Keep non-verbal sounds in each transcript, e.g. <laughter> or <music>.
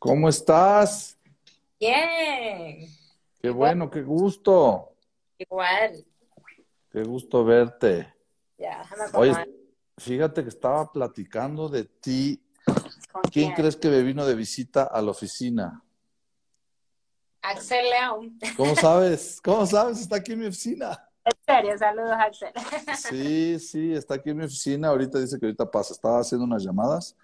¿Cómo estás? Bien. Qué bueno, qué gusto. Igual. Qué gusto verte. Ya, Oye, fíjate que estaba platicando de ti. ¿Con ¿Quién quién? crees que me vino de visita a la oficina? Axel León. ¿Cómo <laughs> sabes? ¿Cómo sabes? Está aquí en mi oficina. En serio, saludos, Axel. <laughs> Sí, sí, está aquí en mi oficina. Ahorita dice que ahorita pasa. Estaba haciendo unas llamadas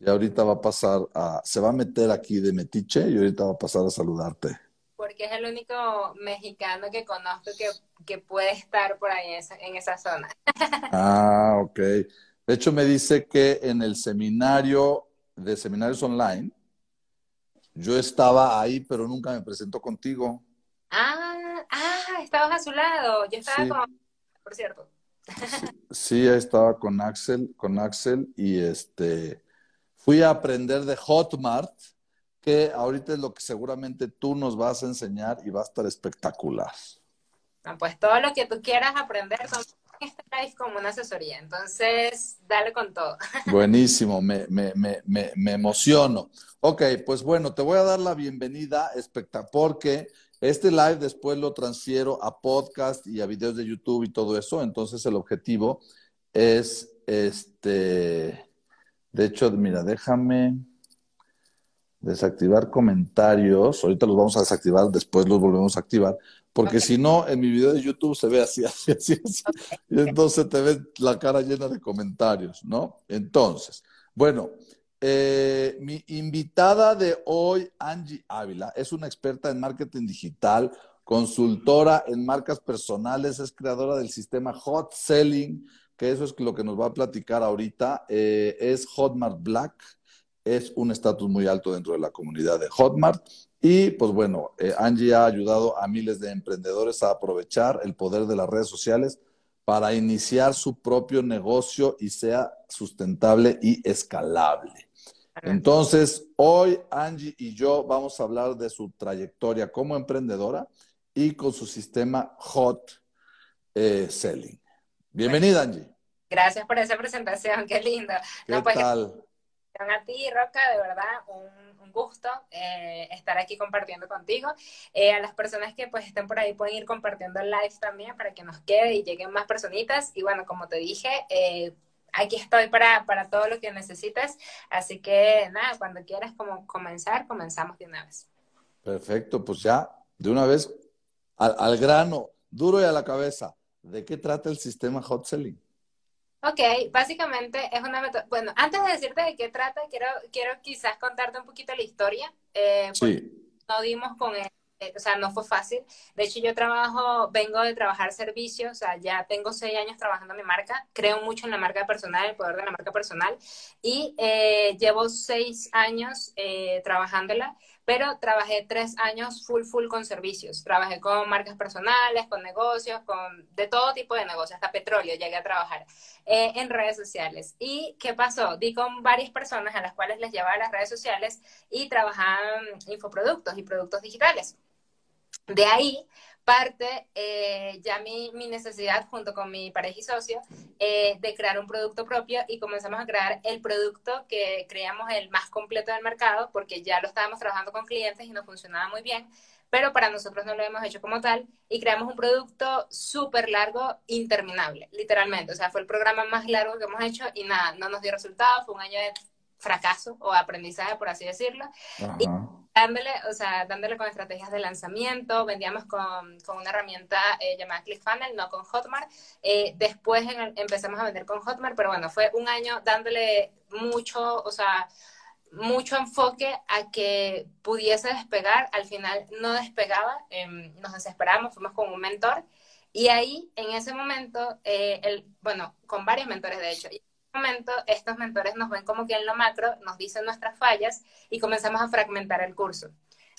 y ahorita va a pasar a, se va a meter aquí de metiche y ahorita va a pasar a saludarte. Porque es el único mexicano que conozco que, que puede estar por ahí en esa, en esa zona. <laughs> Ah, ok. De hecho, me dice que en el seminario de seminarios online, yo estaba ahí, pero nunca me presentó contigo. Ah, ah, estabas a su lado. Yo estaba Sí. con, por cierto. Sí, ahí estaba con Axel, con Axel y este fui a aprender de Hotmart, que ahorita es lo que seguramente tú nos vas a enseñar y va a estar espectacular. Pues todo lo que tú quieras aprender este live como una asesoría. Entonces, dale con todo. <laughs> Buenísimo, me, me, me, me, me emociono. Ok, pues bueno, te voy a dar la bienvenida, espectacular, porque este live después lo transfiero a podcast y a videos de YouTube y todo eso. Entonces el objetivo es este, de hecho, mira, déjame desactivar comentarios. Ahorita los vamos a desactivar, después los volvemos a activar, porque si no, en mi video de YouTube se ve así, así, así, así. Y entonces te ves la cara llena de comentarios, ¿no? Entonces, bueno, eh, mi invitada de hoy, Angie Ávila, es una experta en marketing digital, consultora en marcas personales, es creadora del sistema Hot Selling, que eso es lo que nos va a platicar ahorita. Eh, es Hotmart Black, es un estatus muy alto dentro de la comunidad de Hotmart. Y pues bueno, eh, Angie ha ayudado a miles de emprendedores a aprovechar el poder de las redes sociales para iniciar su propio negocio y sea sustentable y escalable. Entonces, hoy Angie y yo vamos a hablar de su trayectoria como emprendedora y con su sistema Hot eh, Selling. Bienvenida, Angie. Gracias por esa presentación, qué lindo. ¿Qué No, pues, tal? A ti, Roca, de verdad, un, un gusto eh, estar aquí compartiendo contigo. Eh, a las personas que pues estén por ahí pueden ir compartiendo el live también para que nos quede y lleguen más personitas. Y bueno, como te dije, eh, aquí estoy para, para todo lo que necesites. Así que nada, cuando quieras como comenzar, comenzamos de una vez. Perfecto, pues ya, de una vez, al, al grano, duro y a la cabeza. ¿De qué trata el sistema Hot Selling? Ok, básicamente es una metoda. Bueno, antes de decirte de qué trata, quiero, quiero quizás contarte un poquito la historia. eh, Sí, no dimos con él, eh, o sea, no fue fácil. De hecho, yo trabajo, vengo de trabajar servicios, o sea, ya tengo seis años trabajando en mi marca, creo mucho en la marca personal, el poder de la marca personal, y eh, llevo seis años eh, trabajándola, pero trabajé tres años full, full con servicios. Trabajé con marcas personales, con negocios, con de todo tipo de negocios, hasta petróleo llegué a trabajar eh, en redes sociales. ¿Y qué pasó? Di con varias personas a las cuales les llevaba las redes sociales y trabajaban infoproductos y productos digitales. De ahí parte eh, ya mi, mi, necesidad junto con mi pareja y socio eh, de crear un producto propio y comenzamos a crear el producto que creíamos el más completo del mercado porque ya lo estábamos trabajando con clientes y nos funcionaba muy bien, pero para nosotros no lo hemos hecho como tal y creamos un producto súper largo, interminable, literalmente. O sea, fue el programa más largo que hemos hecho y nada, no nos dio resultado, fue un año de fracaso o aprendizaje, por así decirlo. Dándole, o sea, dándole con estrategias de lanzamiento, vendíamos con, con una herramienta eh, llamada ClickFunnels, no con Hotmart. Eh, después empezamos a vender con Hotmart, pero bueno, fue un año dándole mucho, o sea, mucho enfoque a que pudiese despegar. Al final no despegaba, eh, nos desesperamos, fuimos con un mentor. Y ahí, en ese momento, eh, el, bueno, con varios mentores de hecho, momento estos mentores nos ven como que en lo macro, nos dicen nuestras fallas y comenzamos a fragmentar el curso.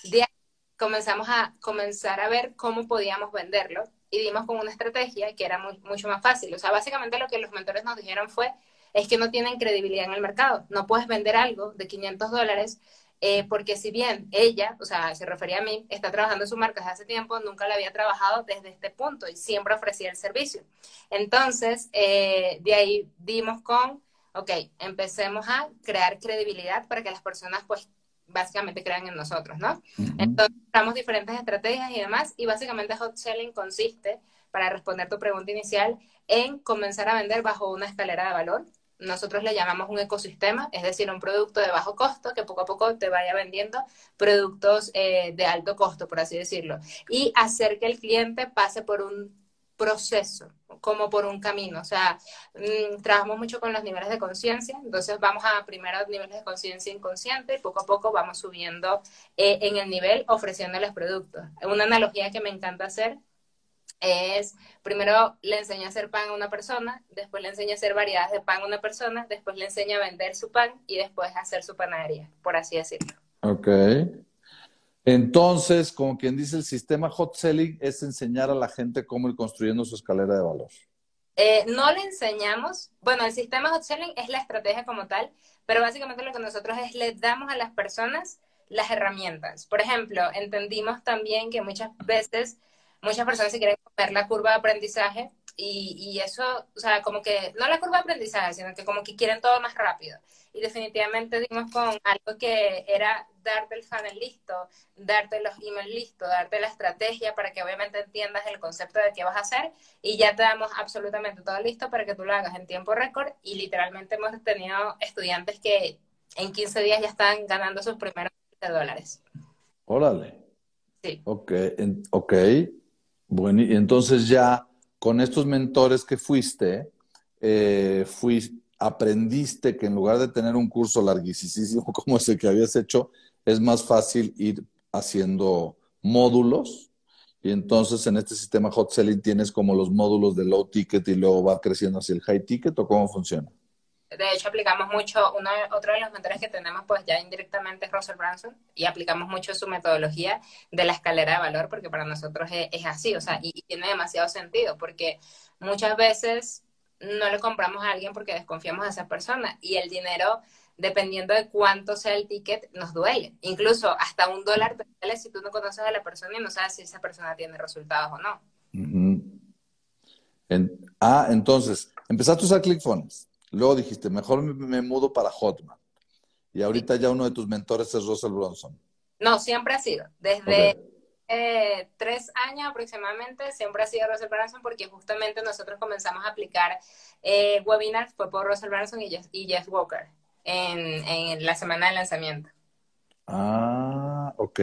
De ahí comenzamos a comenzar a ver cómo podíamos venderlo y dimos con una estrategia que era mucho más fácil. O sea, básicamente lo que los mentores nos dijeron fue, es que no tienen credibilidad en el mercado. No puedes vender algo de 500 dólares eh, porque si bien ella, o sea, se refería a mí, está trabajando su marca desde hace tiempo, nunca la había trabajado desde este punto y siempre ofrecía el servicio. Entonces, eh, de ahí dimos con, ok, empecemos a crear credibilidad para que las personas pues básicamente crean en nosotros, ¿no? Entonces, usamos diferentes estrategias y demás, y básicamente hot selling consiste, para responder tu pregunta inicial, en comenzar a vender bajo una escalera de valor. Nosotros le llamamos un ecosistema, es decir, un producto de bajo costo que poco a poco te vaya vendiendo productos eh, de alto costo, por así decirlo, y hacer que el cliente pase por un proceso, como por un camino. O sea, mm, trabajamos mucho con los niveles de conciencia, entonces vamos a primero niveles de conciencia inconsciente y poco a poco vamos subiendo eh, en el nivel ofreciéndoles productos. Una analogía que me encanta hacer es, primero le enseña a hacer pan a una persona, después le enseña a hacer variedades de pan a una persona, después le enseña a vender su pan y después a hacer su panadería, por así decirlo. Ok. Entonces, como quien dice, el sistema hot selling es enseñar a la gente cómo ir construyendo su escalera de valor. Eh, no le enseñamos, bueno, el sistema hot selling es la estrategia como tal, pero básicamente lo que nosotros es le damos a las personas las herramientas. Por ejemplo, entendimos también que muchas veces muchas personas se quieren comer la curva de aprendizaje y, y, eso, o sea, como que, no la curva de aprendizaje, sino que como que quieren todo más rápido y definitivamente dimos con algo que era darte el funnel listo, darte los emails listos, darte la estrategia para que obviamente entiendas el concepto de qué vas a hacer y ya te damos absolutamente todo listo para que tú lo hagas en tiempo récord y literalmente hemos tenido estudiantes que en 15 días ya están ganando sus primeros dólares. Órale. Sí. Ok, ok. Bueno, y entonces ya con estos mentores que fuiste, eh, aprendiste que en lugar de tener un curso larguísimo <laughs> como ese que habías hecho, es más fácil ir haciendo módulos. Y entonces en este sistema hot selling tienes como los módulos de low ticket y luego va creciendo hacia el high ticket o cómo funciona? De hecho, aplicamos mucho, uno, otro de los mentores que tenemos pues ya indirectamente es Russell Branson y aplicamos mucho su metodología de la escalera de valor porque para nosotros es, así, o sea, y, tiene demasiado sentido porque muchas veces no le compramos a alguien porque desconfiamos de esa persona y el dinero, dependiendo de cuánto sea el ticket, nos duele. Incluso hasta un dólar te duele si tú no conoces a la persona y no sabes si esa persona tiene resultados o no. ah, entonces, empezaste a usar ClickFunnels. Luego dijiste, mejor me, mudo para Hotmart. Y ahorita ya uno de tus mentores es Russell Bronson. No, siempre ha sido. Desde eh, tres años aproximadamente, siempre ha sido Russell Branson porque justamente nosotros comenzamos a aplicar eh, webinars, fue por Russell Branson y Jeff, Walker en, la semana de lanzamiento. Ah, ok.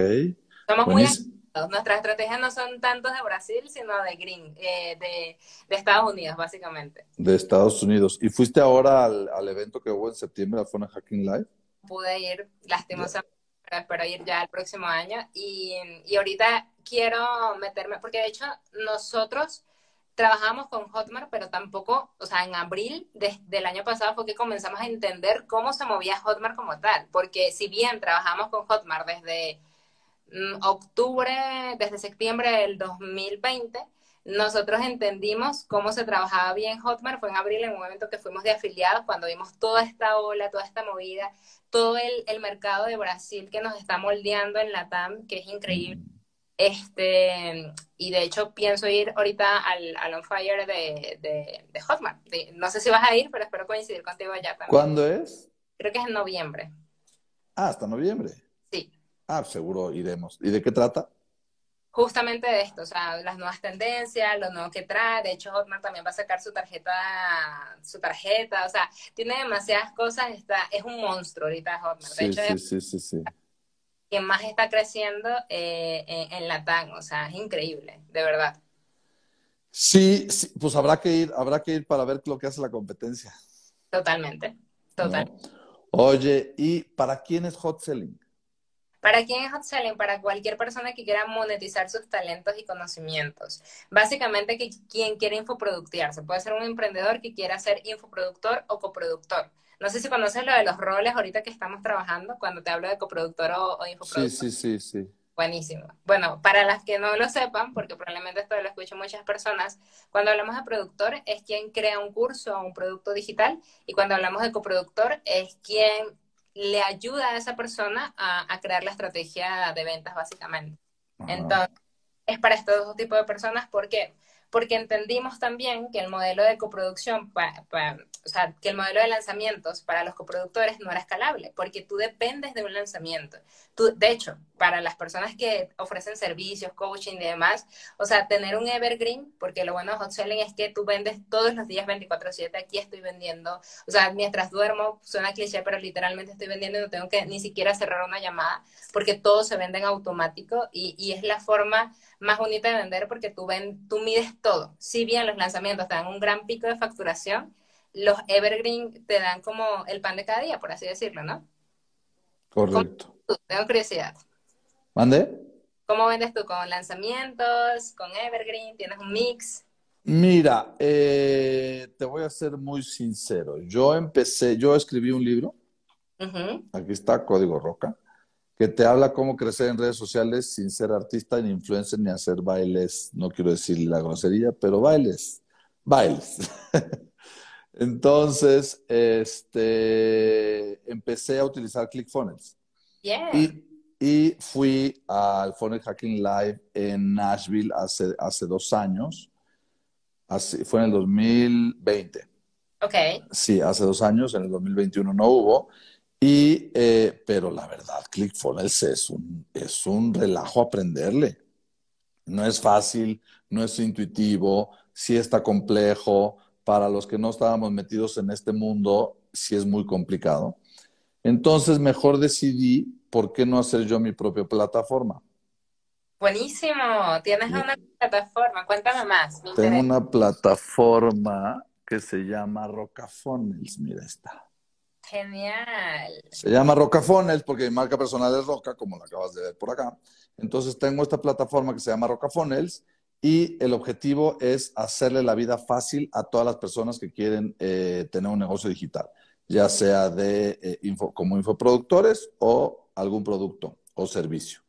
Somos muy Nuestras estrategias no son tanto de Brasil, sino de Green, eh, de, de, Estados Unidos, básicamente. De Estados Unidos. ¿Y fuiste ahora al, al evento que hubo en septiembre, la Fona Hacking Live? Pude ir, lastimosamente espero ir ya el próximo año. Y, y ahorita quiero meterme, porque de hecho nosotros trabajamos con Hotmart, pero tampoco, o sea, en abril del año pasado fue que comenzamos a entender cómo se movía Hotmart como tal, porque si bien trabajamos con Hotmart desde octubre, desde septiembre del 2020, nosotros entendimos cómo se trabajaba bien Hotmart, fue en abril, en un momento que fuimos de afiliados, cuando vimos toda esta ola, toda esta movida, todo el, el mercado de Brasil que nos está moldeando en la TAM, que es increíble. Este, y de hecho pienso ir ahorita al, al On Fire de, de, Hotmart. no sé si vas a ir, pero espero coincidir contigo allá también. ¿Cuándo es? Creo que es en noviembre. Ah, hasta noviembre. Ah, seguro iremos. ¿Y de qué trata? justamente de esto, o sea, las nuevas tendencias, lo nuevo que trae. De hecho, Hotmart también va a sacar su tarjeta, su tarjeta, o sea, tiene demasiadas cosas. Está, es un monstruo ahorita Hotmart. Sí, sí, sí, sí, sí. Quien más está creciendo eh, en, la TAN, o sea, es increíble, de verdad. Sí, sí, pues habrá que ir, habrá que ir para ver lo que hace la competencia. Totalmente, total. Oye, ¿y para quién es hot selling? ¿Para quién es hot selling? Para cualquier persona que quiera monetizar sus talentos y conocimientos. Básicamente, que quien quiere infoproductearse. Puede ser un emprendedor que quiera ser infoproductor o coproductor. No sé si conoces lo de los roles ahorita que estamos trabajando, cuando te hablo de coproductor o, infoproductor. Sí, sí, sí, sí. Buenísimo. Bueno, para las que no lo sepan, porque probablemente esto lo escuchan muchas personas, cuando hablamos de productor es quien crea un curso o un producto digital y cuando hablamos de coproductor es quien le ayuda a esa persona a, crear la estrategia de ventas, básicamente. Entonces, es para estos dos tipos de personas, ¿por qué? Porque entendimos también que el modelo de coproducción, o sea, que el modelo de lanzamientos para los coproductores no era escalable, porque tú dependes de un lanzamiento. Tú, de hecho, para las personas que ofrecen servicios, coaching y demás, o sea, tener un evergreen, porque lo bueno de hot selling es que tú vendes todos los días 24/7, aquí estoy vendiendo, o sea, mientras duermo, suena cliché, pero literalmente estoy vendiendo y no tengo que ni siquiera cerrar una llamada, porque todo se vende en automático y, y es la forma más bonita de vender porque tú, ven, tú mides todo. Si bien los lanzamientos te dan un gran pico de facturación, los evergreen te dan como el pan de cada día, por así decirlo, ¿no? Correcto. Tengo curiosidad. ¿Mande? ¿Cómo vendes tú? ¿Con lanzamientos? ¿Con evergreen? ¿Tienes un mix? Mira, eh, te voy a ser muy sincero. Yo empecé, yo escribí un libro. Aquí está Código Roca que te habla cómo crecer en redes sociales sin ser artista, ni influencer, ni hacer bailes, no quiero decir la grosería, pero bailes, bailes. <laughs> Entonces, este, empecé a utilizar ClickFunnels. Y, y, fui al Funnel Hacking Live en Nashville hace, hace dos años. fue en el 2020. Ok. Sí, hace dos años, en el 2021 no hubo. Y, eh, pero la verdad, ClickFunnels es un, es un relajo aprenderle. No es fácil, no es intuitivo, sí está complejo. Para los que no estábamos metidos en este mundo, sí es muy complicado. Entonces, mejor decidí, ¿por qué no hacer yo mi propia plataforma? Buenísimo, tienes una plataforma, cuéntame más. Tengo una plataforma que se llama Rocafunnels, mira esta. Genial. Se llama Rocafones porque mi marca personal es Roca, como la acabas de ver por acá. Entonces tengo esta plataforma que se llama Rocafones y el objetivo es hacerle la vida fácil a todas las personas que quieren eh, tener un negocio digital, ya sea de eh, info, como infoproductores o algún producto o servicio.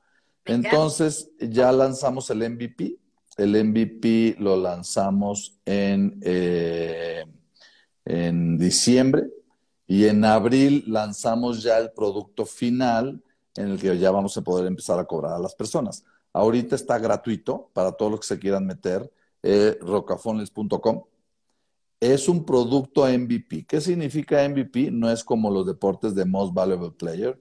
Entonces ya lanzamos el MVP. El MVP lo lanzamos en, eh, en diciembre y en abril lanzamos ya el producto final en el que ya vamos a poder empezar a cobrar a las personas. Ahorita está gratuito para todos los que se quieran meter, eh, Es un producto MVP. ¿Qué significa MVP? No es como los deportes de Most Valuable Player,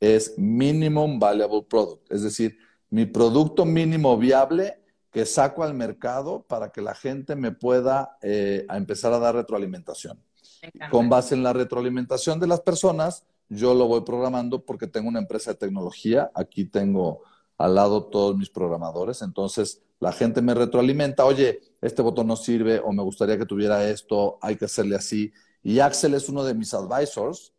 es Minimum Valuable Product. Es decir, mi producto mínimo viable que saco al mercado para que la gente me pueda eh, empezar a dar retroalimentación. Con base en la retroalimentación de las personas, yo lo voy programando porque tengo una empresa de tecnología. Aquí tengo al lado todos mis programadores. Entonces, la gente me retroalimenta, oye, este botón no sirve o me gustaría que tuviera esto, hay que hacerle así. Y Axel es uno de mis advisors.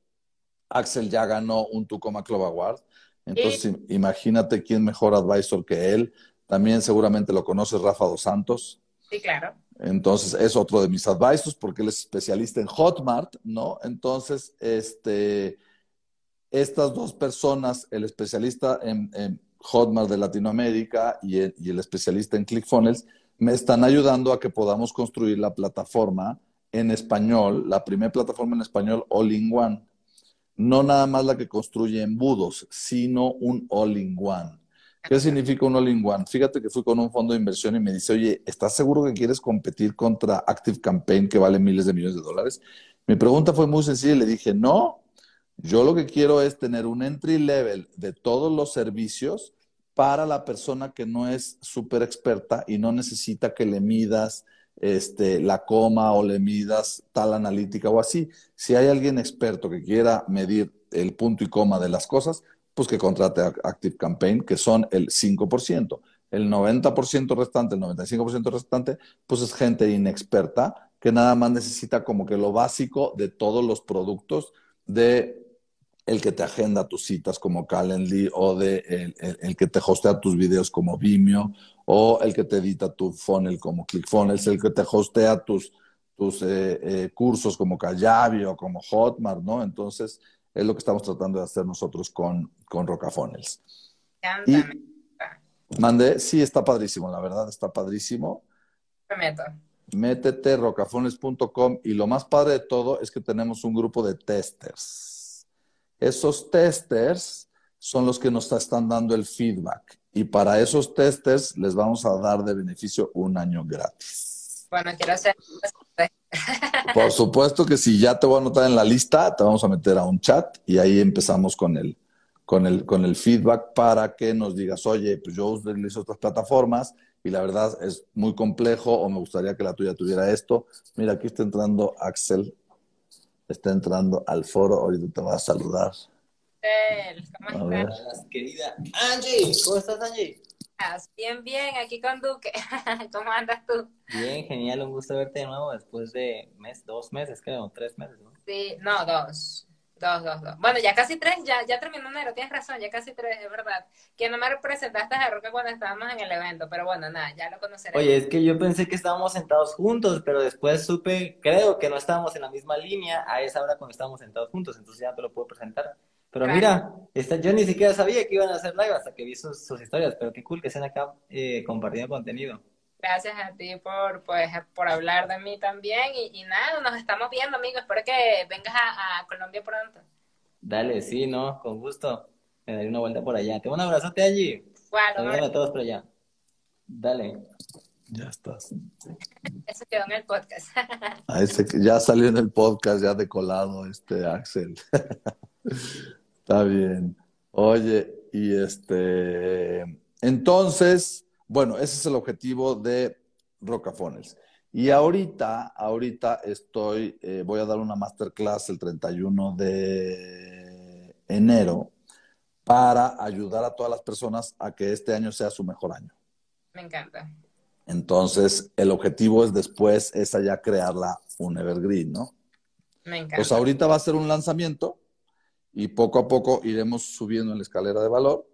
Axel ya ganó un Tucoma Club Award. Entonces, imagínate quién mejor advisor que él. También seguramente lo conoces, Rafa Dos Santos. Sí, claro. Entonces, es otro de mis advisors porque él es especialista en Hotmart, ¿no? Entonces, este, estas dos personas, el especialista en, Hotmart de Latinoamérica y el, especialista en ClickFunnels, me están ayudando a que podamos construir la plataforma en español, la primera plataforma en español all-in-one. No nada más la que construye embudos, sino un all-in-one. ¿Qué significa un all-in-one? Fíjate que fui con un fondo de inversión y me dice, oye, ¿estás seguro que quieres competir contra Active Campaign que vale miles de millones de dólares? Mi pregunta fue muy sencilla y le dije, no, yo lo que quiero es tener un entry level de todos los servicios para la persona que no es súper experta y no necesita que le midas este, la coma o le midas tal analítica o así. Si hay alguien experto que quiera medir el punto y coma de las cosas, pues que contrate Active Campaign, que son el 5%. El 90% restante, el 95% restante, pues es gente inexperta que nada más necesita como que lo básico de todos los productos de el que te agenda tus citas como Calendly o de el, que te hostea tus videos como Vimeo o el que te edita tu funnel como ClickFunnels, el que te hostea tus, tus eh, eh, cursos como Kajabi o como Hotmart, ¿no? Entonces, es lo que estamos tratando de hacer nosotros con, con Rocafonels. Y mandé, sí, está padrísimo, la verdad, está padrísimo. Me Métete rocafones.com y lo más padre de todo es que tenemos un grupo de testers. Esos testers son los que nos están dando el feedback y para esos testers les vamos a dar de beneficio un año gratis. Bueno, quiero hacer... Por supuesto que si ya te voy a anotar en la lista, te vamos a meter a un chat y ahí empezamos con el, con el, con el feedback para que nos digas, oye, pues yo utilizo otras plataformas y la verdad es muy complejo o me gustaría que la tuya tuviera esto. Mira, aquí está entrando Axel, está entrando al foro, ahorita te va a saludar. ¿Cómo estás? Querida Angie, ¿cómo estás Angie? Bien, bien, aquí con Duque. <laughs> ¿Cómo andas tú? Bien, genial, un gusto verte de nuevo después de mes, dos meses, creo, tres meses, ¿no? Sí, no, dos. Dos, dos, dos. Bueno, ya casi tres, ya, ya terminó enero, tienes razón, ya casi tres, es verdad. Que no me representaste a Roque cuando estábamos en el evento, pero bueno, nada, ya lo conoceré. Oye, es que yo pensé que estábamos sentados juntos, pero después supe, creo que no estábamos en la misma línea a esa hora cuando estábamos sentados juntos, entonces ya te lo puedo presentar. Pero mira, esta, yo ni siquiera sabía que iban a hacer live hasta que vi sus, historias, pero qué cool que estén acá eh, compartiendo contenido. Gracias a ti por, pues, por hablar de mí también y, nada, nos estamos viendo amigos, espero que vengas a, Colombia pronto. Dale, sí, no, con gusto. Me daré una vuelta por allá. Te un abrazote allí. Bueno, a todos por allá. Dale. Ya estás. Eso quedó en el podcast. ya salió en el podcast, ya de colado este Axel. <laughs> Está bien. Oye, y este, entonces, bueno, ese es el objetivo de Rocafones. Y ahorita, ahorita estoy, eh, voy a dar una masterclass el 31 de enero para ayudar a todas las personas a que este año sea su mejor año. Me encanta. Entonces, el objetivo es después, es allá crearla un evergreen, ¿no? Me encanta. Pues ahorita va a ser un lanzamiento y poco a poco iremos subiendo en la escalera de valor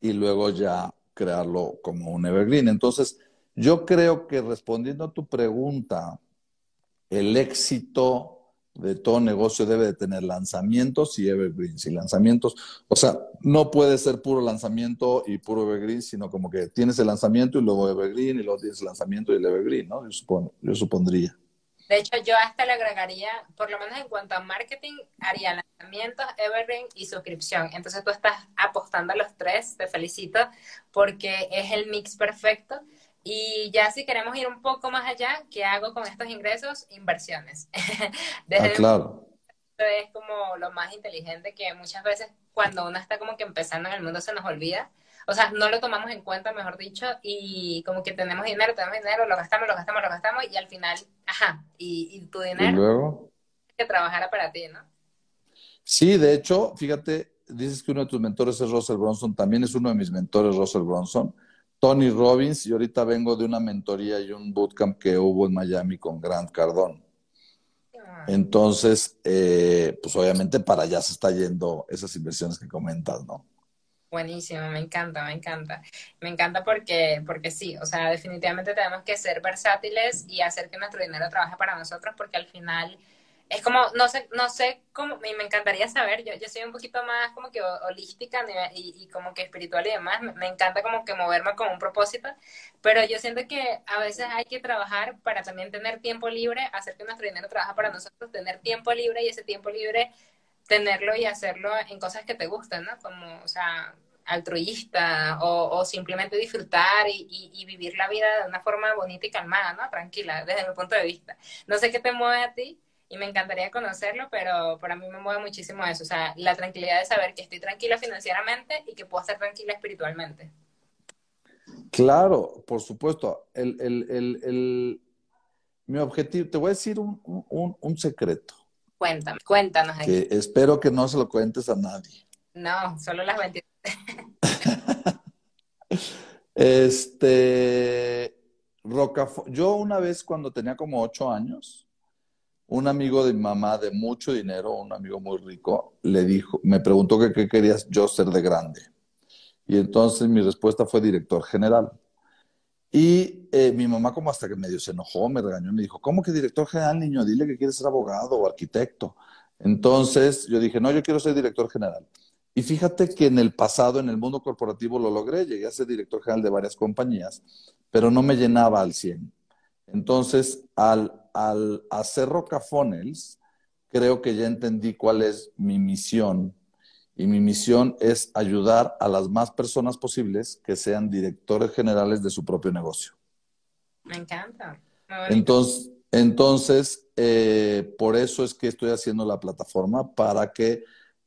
y luego ya crearlo como un evergreen. Entonces, yo creo que respondiendo a tu pregunta, el éxito de todo negocio debe de tener lanzamientos y evergreens y lanzamientos. O sea, no puede ser puro lanzamiento y puro evergreen, sino como que tienes el lanzamiento y luego evergreen y luego tienes el lanzamiento y el evergreen, ¿no? Yo, yo supondría. De hecho, yo hasta le agregaría, por lo menos en cuanto a marketing, haría lanzamientos, evergreen y suscripción. Entonces tú estás apostando a los tres, te felicito, porque es el mix perfecto. Y ya si queremos ir un poco más allá, ¿qué hago con estos ingresos? Inversiones. <laughs> Desde ah, claro. es como lo más inteligente que muchas veces cuando uno está como que empezando en el mundo se nos olvida o sea, no lo tomamos en cuenta, mejor dicho, y como que tenemos dinero, tenemos dinero, lo gastamos, lo gastamos, lo gastamos, y al final, ajá, y, tu dinero ¿Y luego? que trabajara para ti, ¿no? Sí, de hecho, fíjate, dices que uno de tus mentores es Russell Bronson, también es uno de mis mentores, Russell Bronson, Tony Robbins, y ahorita vengo de una mentoría y un bootcamp que hubo en Miami con Grant Cardone. Ah. Entonces, eh, pues obviamente para allá se está yendo esas inversiones que comentas, ¿no? Buenísimo, me encanta, me encanta. Me encanta porque, porque sí, o sea, definitivamente tenemos que ser versátiles y hacer que nuestro dinero trabaje para nosotros porque al final es como, no sé, no sé cómo, me, me encantaría saber, yo, yo soy un poquito más como que holística y, y como que espiritual y demás, me, me, encanta como que moverme con un propósito, pero yo siento que a veces hay que trabajar para también tener tiempo libre, hacer que nuestro dinero trabaje para nosotros, tener tiempo libre y ese tiempo libre tenerlo y hacerlo en cosas que te gustan, ¿no? Como, o sea, altruista o, simplemente disfrutar y, vivir la vida de una forma bonita y calmada, ¿no? Tranquila, desde mi punto de vista. No sé qué te mueve a ti y me encantaría conocerlo, pero para mí me mueve muchísimo eso, o sea, la tranquilidad de saber que estoy tranquila financieramente y que puedo estar tranquila espiritualmente. Claro, por supuesto. El, el, el, mi objetivo, te voy a decir un, un, un secreto. Cuéntame, cuéntanos. Que espero que no se lo cuentes a nadie. No, solo las 23. <laughs> este, Rocafort, yo una vez cuando tenía como ocho años, un amigo de mi mamá de mucho dinero, un amigo muy rico, le dijo, me preguntó que qué querías yo ser de grande. Y entonces mi respuesta fue director general. Y eh, mi mamá como hasta que medio se enojó, me regañó, me dijo, ¿cómo que director general, niño? Dile que quieres ser abogado o arquitecto. Entonces yo dije, no, yo quiero ser director general. Y fíjate que en el pasado, en el mundo corporativo, lo logré, llegué a ser director general de varias compañías, pero no me llenaba al 100. Entonces, al, al hacer Rocafonels, creo que ya entendí cuál es mi misión y mi misión es ayudar a las más personas posibles que sean directores generales de su propio negocio. Me encanta. Entonces, entonces eh, por eso es que estoy haciendo la plataforma para que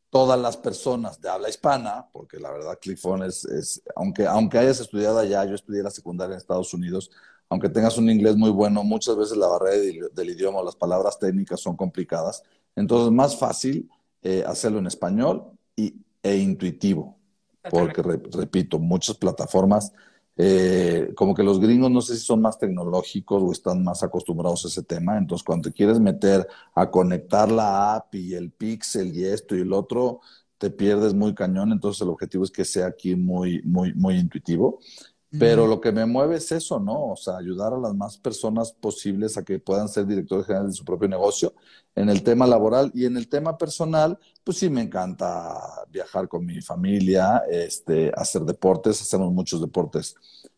todas las personas de habla hispana, porque la verdad ClickFone es, es, aunque, aunque hayas estudiado allá, yo estudié la secundaria en Estados Unidos, aunque tengas un inglés muy bueno, muchas veces la barrera del, idioma o las palabras técnicas son complicadas. Entonces, es más fácil eh, hacerlo en español y, e intuitivo. Porque, repito, muchas plataformas, eh, como que los gringos no sé si son más tecnológicos o están más acostumbrados a ese tema. Entonces, cuando te quieres meter a conectar la app y el pixel y esto y el otro, te pierdes muy cañón. Entonces, el objetivo es que sea aquí muy, muy, muy intuitivo. Pero lo que me mueve es eso, ¿no? O sea, ayudar a las más personas posibles a que puedan ser directores generales de su propio negocio en el tema laboral y en el tema personal, pues sí me encanta viajar con mi familia, este, hacer deportes, hacemos muchos deportes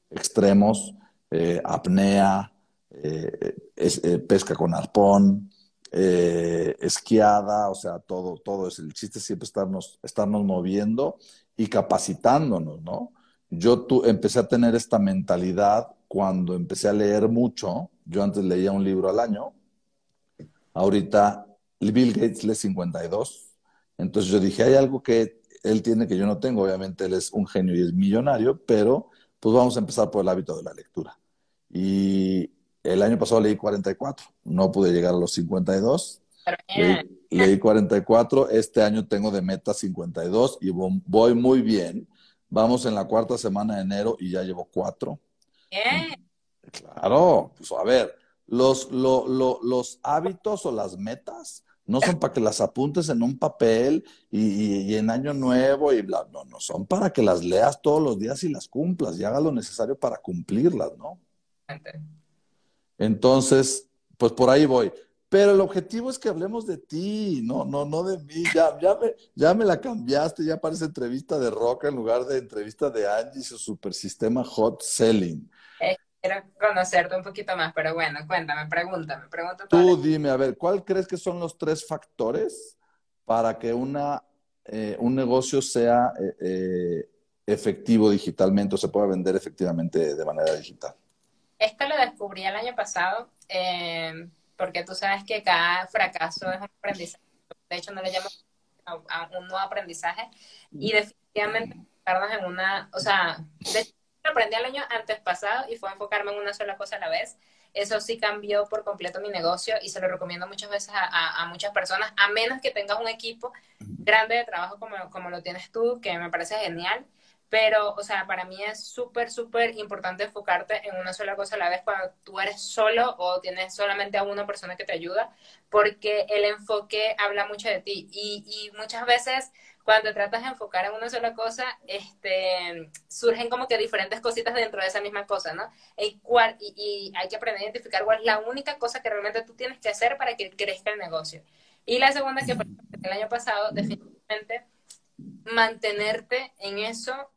extremos, eh, apnea, eh, eh, pesca con arpón, esquiada, o sea, todo, todo es el chiste siempre estarnos, estarnos moviendo y capacitándonos, ¿no? Yo tu, empecé a tener esta mentalidad cuando empecé a leer mucho. Yo antes leía un libro al año. Ahorita Bill Gates lee 52. Entonces yo dije, hay algo que él tiene que yo no tengo. Obviamente él es un genio y es millonario, pero pues vamos a empezar por el hábito de la lectura. Y el año pasado leí 44. No pude llegar a los 52. Leí, leí 44. Este año tengo de meta 52 y voy muy bien Vamos en la cuarta semana de enero y ya llevo cuatro. Claro, pues a ver, los, los hábitos o las metas no son para que las apuntes en un papel y, en año nuevo y bla, no, no, son para que las leas todos los días y las cumplas y hagas lo necesario para cumplirlas, ¿no? Entonces, pues por ahí voy. Pero el objetivo es que hablemos de ti, no, no, no de mí. Ya, ya, me, ya me la cambiaste, ya parece entrevista de Roca en lugar de entrevista de Angie y su super sistema hot selling. Eh, quiero conocerte un poquito más, pero bueno, cuéntame, pregúntame, pregúntame. Tú dime, a ver, ¿cuál crees que son los tres factores para que una, eh, un negocio sea eh, efectivo digitalmente o se pueda vender efectivamente de manera digital? Esto lo descubrí el año pasado porque tú sabes que cada fracaso es un aprendizaje. De hecho, no le llamo a un nuevo aprendizaje y definitivamente enfocarnos en una, o sea, de hecho, aprendí el año antes pasado y fue enfocarme en una sola cosa a la vez. Eso sí cambió por completo mi negocio y se lo recomiendo muchas veces a, a, muchas personas, a menos que tengas un equipo grande de trabajo como, como lo tienes tú, que me parece genial pero, o sea, para mí es súper, súper importante enfocarte en una sola cosa a la vez cuando tú eres solo o tienes solamente a una persona que te ayuda, porque el enfoque habla mucho de ti. Y, y muchas veces cuando tratas de enfocar en una sola cosa, este, surgen como que diferentes cositas dentro de esa misma cosa, ¿no? Y, cuál, y, y hay que aprender a identificar cuál es la única cosa que realmente tú tienes que hacer para que crezca el negocio. Y la segunda que el año pasado, definitivamente, mantenerte en eso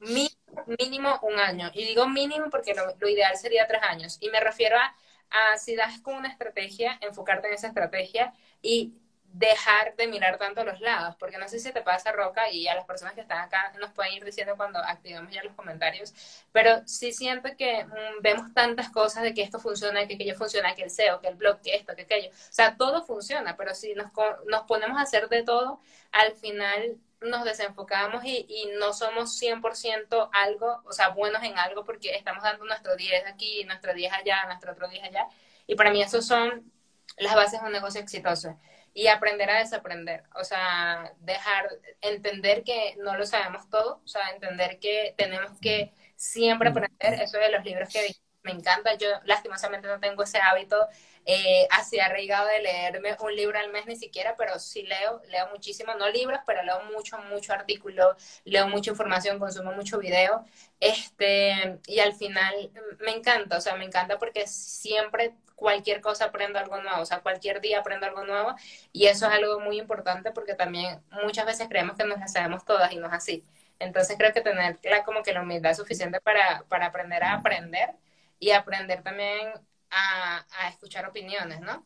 mínimo, un año. Y digo mínimo porque lo, ideal sería tres años. Y me refiero a, a si das con una estrategia, enfocarte en esa estrategia y dejar de mirar tanto los lados, porque no sé si te pasa, Roca, y a las personas que están acá nos pueden ir diciendo cuando activemos ya los comentarios, pero sí siento que mm, vemos tantas cosas de que esto funciona, que aquello funciona, que el SEO, que el blog, que esto, que aquello, o sea, todo funciona, pero si nos, nos ponemos a hacer de todo, al final nos desenfocamos y, y no somos 100% algo, o sea, buenos en algo porque estamos dando nuestro 10 aquí, nuestro 10 allá, nuestro otro 10 allá. Y para mí eso son las bases de un negocio exitoso. Y aprender a desaprender, o sea, dejar, entender que no lo sabemos todo, o sea, entender que tenemos que siempre aprender, eso de los libros que me encanta, yo lastimosamente no tengo ese hábito eh, así arraigado de leerme un libro al mes ni siquiera, pero sí leo, leo muchísimo, no libros, pero leo mucho, mucho artículo, leo mucha información, consumo mucho video, este, y al final me encanta, o sea, me encanta porque siempre cualquier cosa aprendo algo nuevo, o sea, cualquier día aprendo algo nuevo, y eso es algo muy importante porque también muchas veces creemos que nos las sabemos todas y no es así. Entonces creo que tener la, como que humildad suficiente para, para aprender a aprender y aprender también a, escuchar opiniones, ¿no?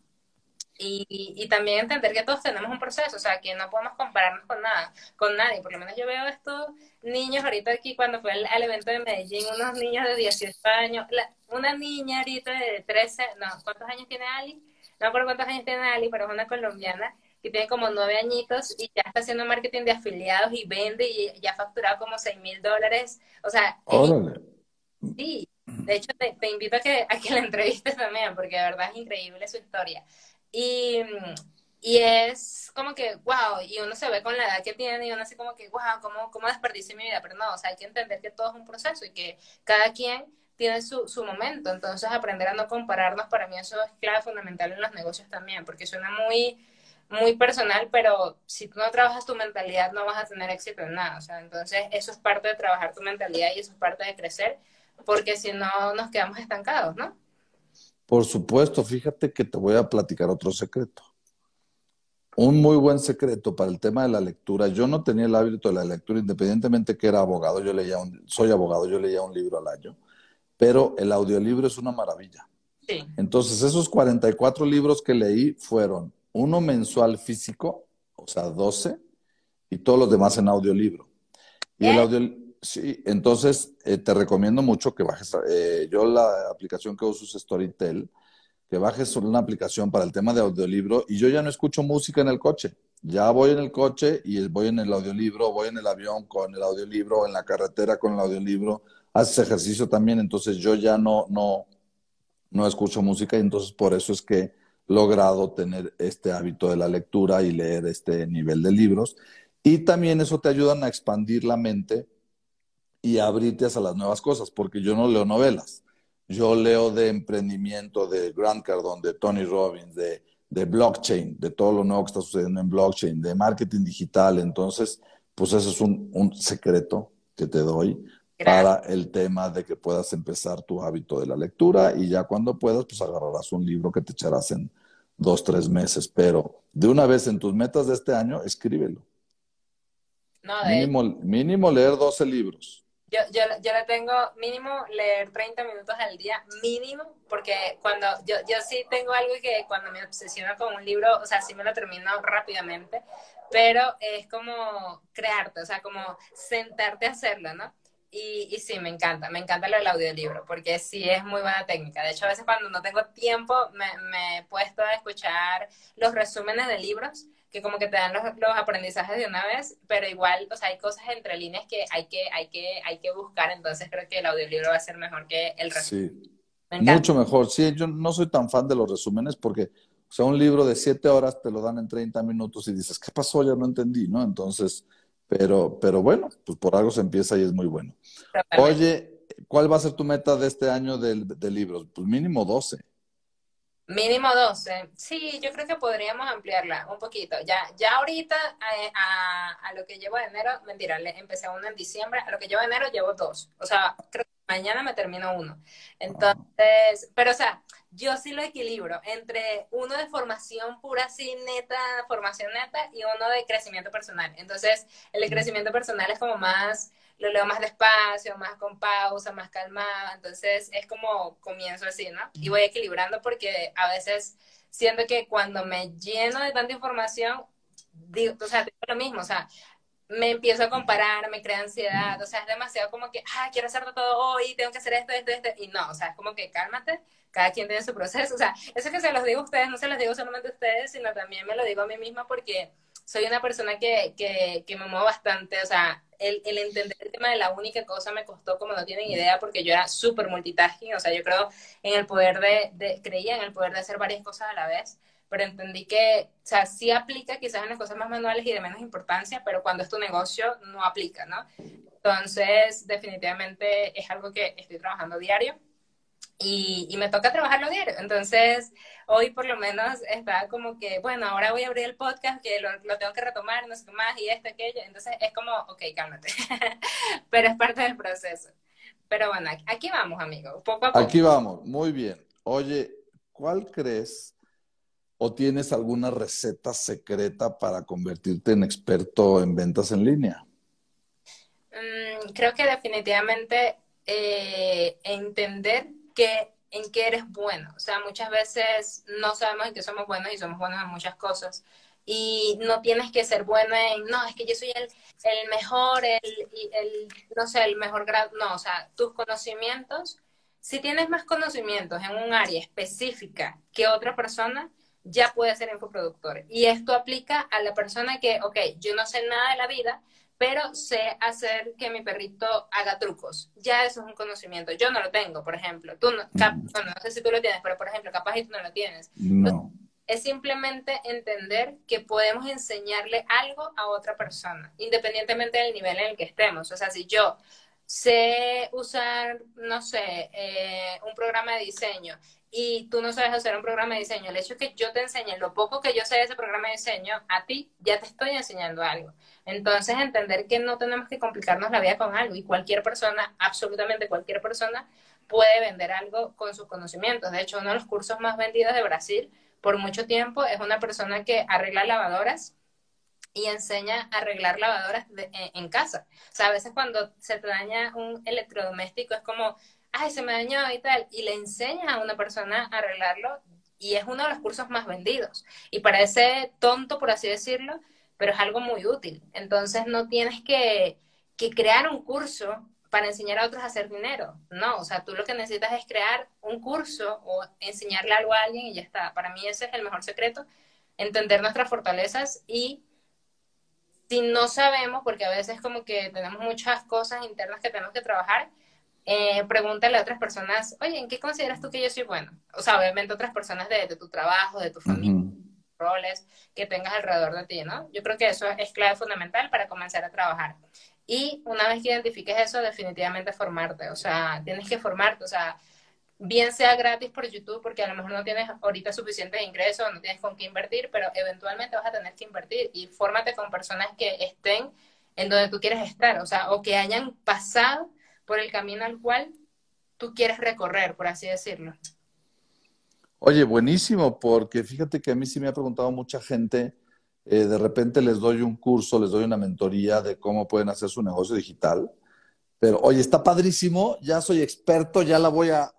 Y, y, también entender que todos tenemos un proceso, o sea, que no podemos compararnos con nada, con nadie. Por lo menos yo veo estos niños ahorita aquí cuando fue al, evento de Medellín, unos niños de 18 años, una niña ahorita de 13, no, ¿cuántos años tiene Ali? No me acuerdo cuántos años tiene Ali, pero es una colombiana que tiene como nueve añitos y ya está haciendo marketing de afiliados y vende y ya ha facturado como 6 mil dólares. O sea, sí, de hecho te, te, invito a que, a que la <laughs> entrevistes también porque de verdad es increíble su historia. Y, y es como que, wow, y uno se ve con la edad que tiene y uno así como que, wow, ¿cómo, cómo desperdicié mi vida? Pero no, o sea, hay que entender que todo es un proceso y que cada quien tiene su, su momento. Entonces, aprender a no compararnos, para mí eso es clave fundamental en los negocios también, porque suena muy, muy personal, pero si tú no trabajas tu mentalidad, no vas a tener éxito en nada. O sea, entonces, eso es parte de trabajar tu mentalidad y eso es parte de crecer, porque si no, nos quedamos estancados, ¿no? Por supuesto, fíjate que te voy a platicar otro secreto. Un muy buen secreto para el tema de la lectura. Yo no tenía el hábito de la lectura, independientemente que era abogado, yo leía un, soy abogado, yo leía un libro al año, pero el audiolibro es una maravilla. Sí. Entonces, esos 44 libros que leí fueron uno mensual físico, o sea, 12, y todos los demás en audiolibro. Y el audio, Sí, entonces eh, te recomiendo mucho que bajes, eh, yo la aplicación que uso es Storytel, que bajes una aplicación para el tema de audiolibro y yo ya no escucho música en el coche, ya voy en el coche y voy en el audiolibro, voy en el avión con el audiolibro, en la carretera con el audiolibro, haces ejercicio también, entonces yo ya no, no, no escucho música y entonces por eso es que he logrado tener este hábito de la lectura y leer este nivel de libros. Y también eso te ayuda a expandir la mente y abrirte a las nuevas cosas, porque yo no leo novelas. Yo leo de emprendimiento, de Grant Cardone, de Tony Robbins, de, de blockchain, de todo lo nuevo que está sucediendo en blockchain, de marketing digital. Entonces, pues ese es un, un secreto que te doy para el tema de que puedas empezar tu hábito de la lectura y ya cuando puedas, pues agarrarás un libro que te echarás en dos, tres meses. Pero de una vez en tus metas de este año, escríbelo. mínimo, mínimo leer 12 libros. Yo, yo, yo le tengo mínimo leer 30 minutos al día, mínimo, porque cuando yo, yo sí tengo algo que cuando me obsesiono con un libro, o sea, sí me lo termino rápidamente, pero es como crearte, o sea, como sentarte a hacerlo, ¿no? Y, y, sí, me encanta, me encanta lo del audiolibro, porque sí es muy buena técnica. De hecho, a veces cuando no tengo tiempo, me, me he puesto a escuchar los resúmenes de libros que como que te dan los, aprendizajes de una vez, pero igual, o sea, hay cosas entre líneas que hay que, hay que, hay que buscar, entonces creo que el audiolibro va a ser mejor que el resumen. Sí, mucho mejor. Sí, yo no soy tan fan de los resúmenes porque, o sea, un libro de siete horas te lo dan en 30 minutos y dices, ¿qué pasó? Ya no entendí, ¿no? Entonces, pero, pero bueno, pues por algo se empieza y es muy bueno. Oye, ¿cuál va a ser tu meta de este año de, de libros? Pues mínimo 12. Mínimo 12. Sí, yo creo que podríamos ampliarla un poquito. Ya, ya ahorita eh, a, a, lo que llevo de enero, mentira, le empecé uno en diciembre, a lo que llevo de enero llevo dos. O sea, creo que mañana me termino uno. Entonces, pero o sea, yo sí lo equilibro entre uno de formación pura, así neta, formación neta, y uno de crecimiento personal. Entonces, el de crecimiento personal es como más lo leo más despacio, más con pausa, más calmada, entonces es como comienzo así, ¿no? Y voy equilibrando porque a veces siento que cuando me lleno de tanta información, digo, o sea, digo lo mismo, o sea, me empiezo a comparar, me crea ansiedad, o sea, es demasiado como que, ah, quiero hacerlo todo hoy, tengo que hacer esto, esto, esto, y no, o sea, es como que cálmate, cada quien tiene su proceso, o sea, eso que se los digo a ustedes, no se los digo solamente a ustedes, sino también me lo digo a mí misma porque soy una persona que, que, que me muevo bastante, o sea, el, el, entender el tema de la única cosa me costó como no tienen idea porque yo era súper multitasking, o sea, yo creo en el poder de, de, creía en el poder de hacer varias cosas a la vez, pero entendí que, o sea, sí aplica quizás en las cosas más manuales y de menos importancia, pero cuando es tu negocio no aplica, ¿no? Entonces, definitivamente es algo que estoy trabajando diario y, y, me toca trabajarlo diario. Entonces, hoy por lo menos está como que, bueno, ahora voy a abrir el podcast, que lo, lo, tengo que retomar, no sé qué más, y esto, aquello. Entonces, es como, ok, cálmate. <laughs> Pero es parte del proceso. Pero bueno, aquí vamos, amigo, poco a poco. Aquí vamos, muy bien. Oye, ¿cuál crees o tienes alguna receta secreta para convertirte en experto en ventas en línea? Mm, creo que definitivamente eh, entender que en qué eres bueno. O sea, muchas veces no sabemos en qué somos buenos y somos buenos en muchas cosas. Y no tienes que ser bueno en, no, es que yo soy el, el mejor, el, el, no sé, el mejor grado. No, o sea, tus conocimientos, si tienes más conocimientos en un área específica que otra persona, ya puedes ser infoproductor. Y esto aplica a la persona que, ok, yo no sé nada de la vida, pero sé hacer que mi perrito haga trucos. Ya eso es un conocimiento. Yo no lo tengo, por ejemplo. Tú no, mm. no sé si tú lo tienes, pero por ejemplo, capaz tú no lo tienes. No. es simplemente entender que podemos enseñarle algo a otra persona, independientemente del nivel en el que estemos. O sea, si yo sé usar, no sé, eh, un programa de diseño y tú no sabes hacer un programa de diseño, el hecho es que yo te enseñe lo poco que yo sé de ese programa de diseño, a ti ya te estoy enseñando algo. Entonces, entender que no tenemos que complicarnos la vida con algo y cualquier persona, absolutamente cualquier persona, puede vender algo con sus conocimientos. De hecho, uno de los cursos más vendidos de Brasil por mucho tiempo es una persona que arregla lavadoras y enseña a arreglar lavadoras en, casa. O sea, a veces cuando se te daña un electrodoméstico es como, ay, se me dañó y tal, y le enseñas a una persona a arreglarlo y es uno de los cursos más vendidos. Y parece tonto, por así decirlo, pero es algo muy útil. Entonces no tienes que, que crear un curso para enseñar a otros a hacer dinero. No, o sea, tú lo que necesitas es crear un curso o enseñarle algo a alguien y ya está. Para mí ese es el mejor secreto, entender nuestras fortalezas y si no sabemos, porque a veces como que tenemos muchas cosas internas que tenemos que trabajar, eh, pregúntale a otras personas, oye, ¿en qué consideras tú que yo soy bueno? O sea, obviamente otras personas de, tu trabajo, de tu familia, roles que tengas alrededor de ti, ¿no? Yo creo que eso es clave fundamental para comenzar a trabajar. Y una vez que identifiques eso, definitivamente formarte, o sea, tienes que formarte, o sea, bien sea gratis por YouTube, porque a lo mejor no tienes ahorita suficientes ingresos, no tienes con qué invertir, pero eventualmente vas a tener que invertir y fórmate con personas que estén en donde tú quieres estar, o sea, o que hayan pasado por el camino al cual tú quieres recorrer, por así decirlo. Oye, buenísimo, porque fíjate que a mí sí me ha preguntado mucha gente, eh, de repente les doy un curso, les doy una mentoría de cómo pueden hacer su negocio digital, pero oye, está padrísimo, ya soy experto, ya la voy a,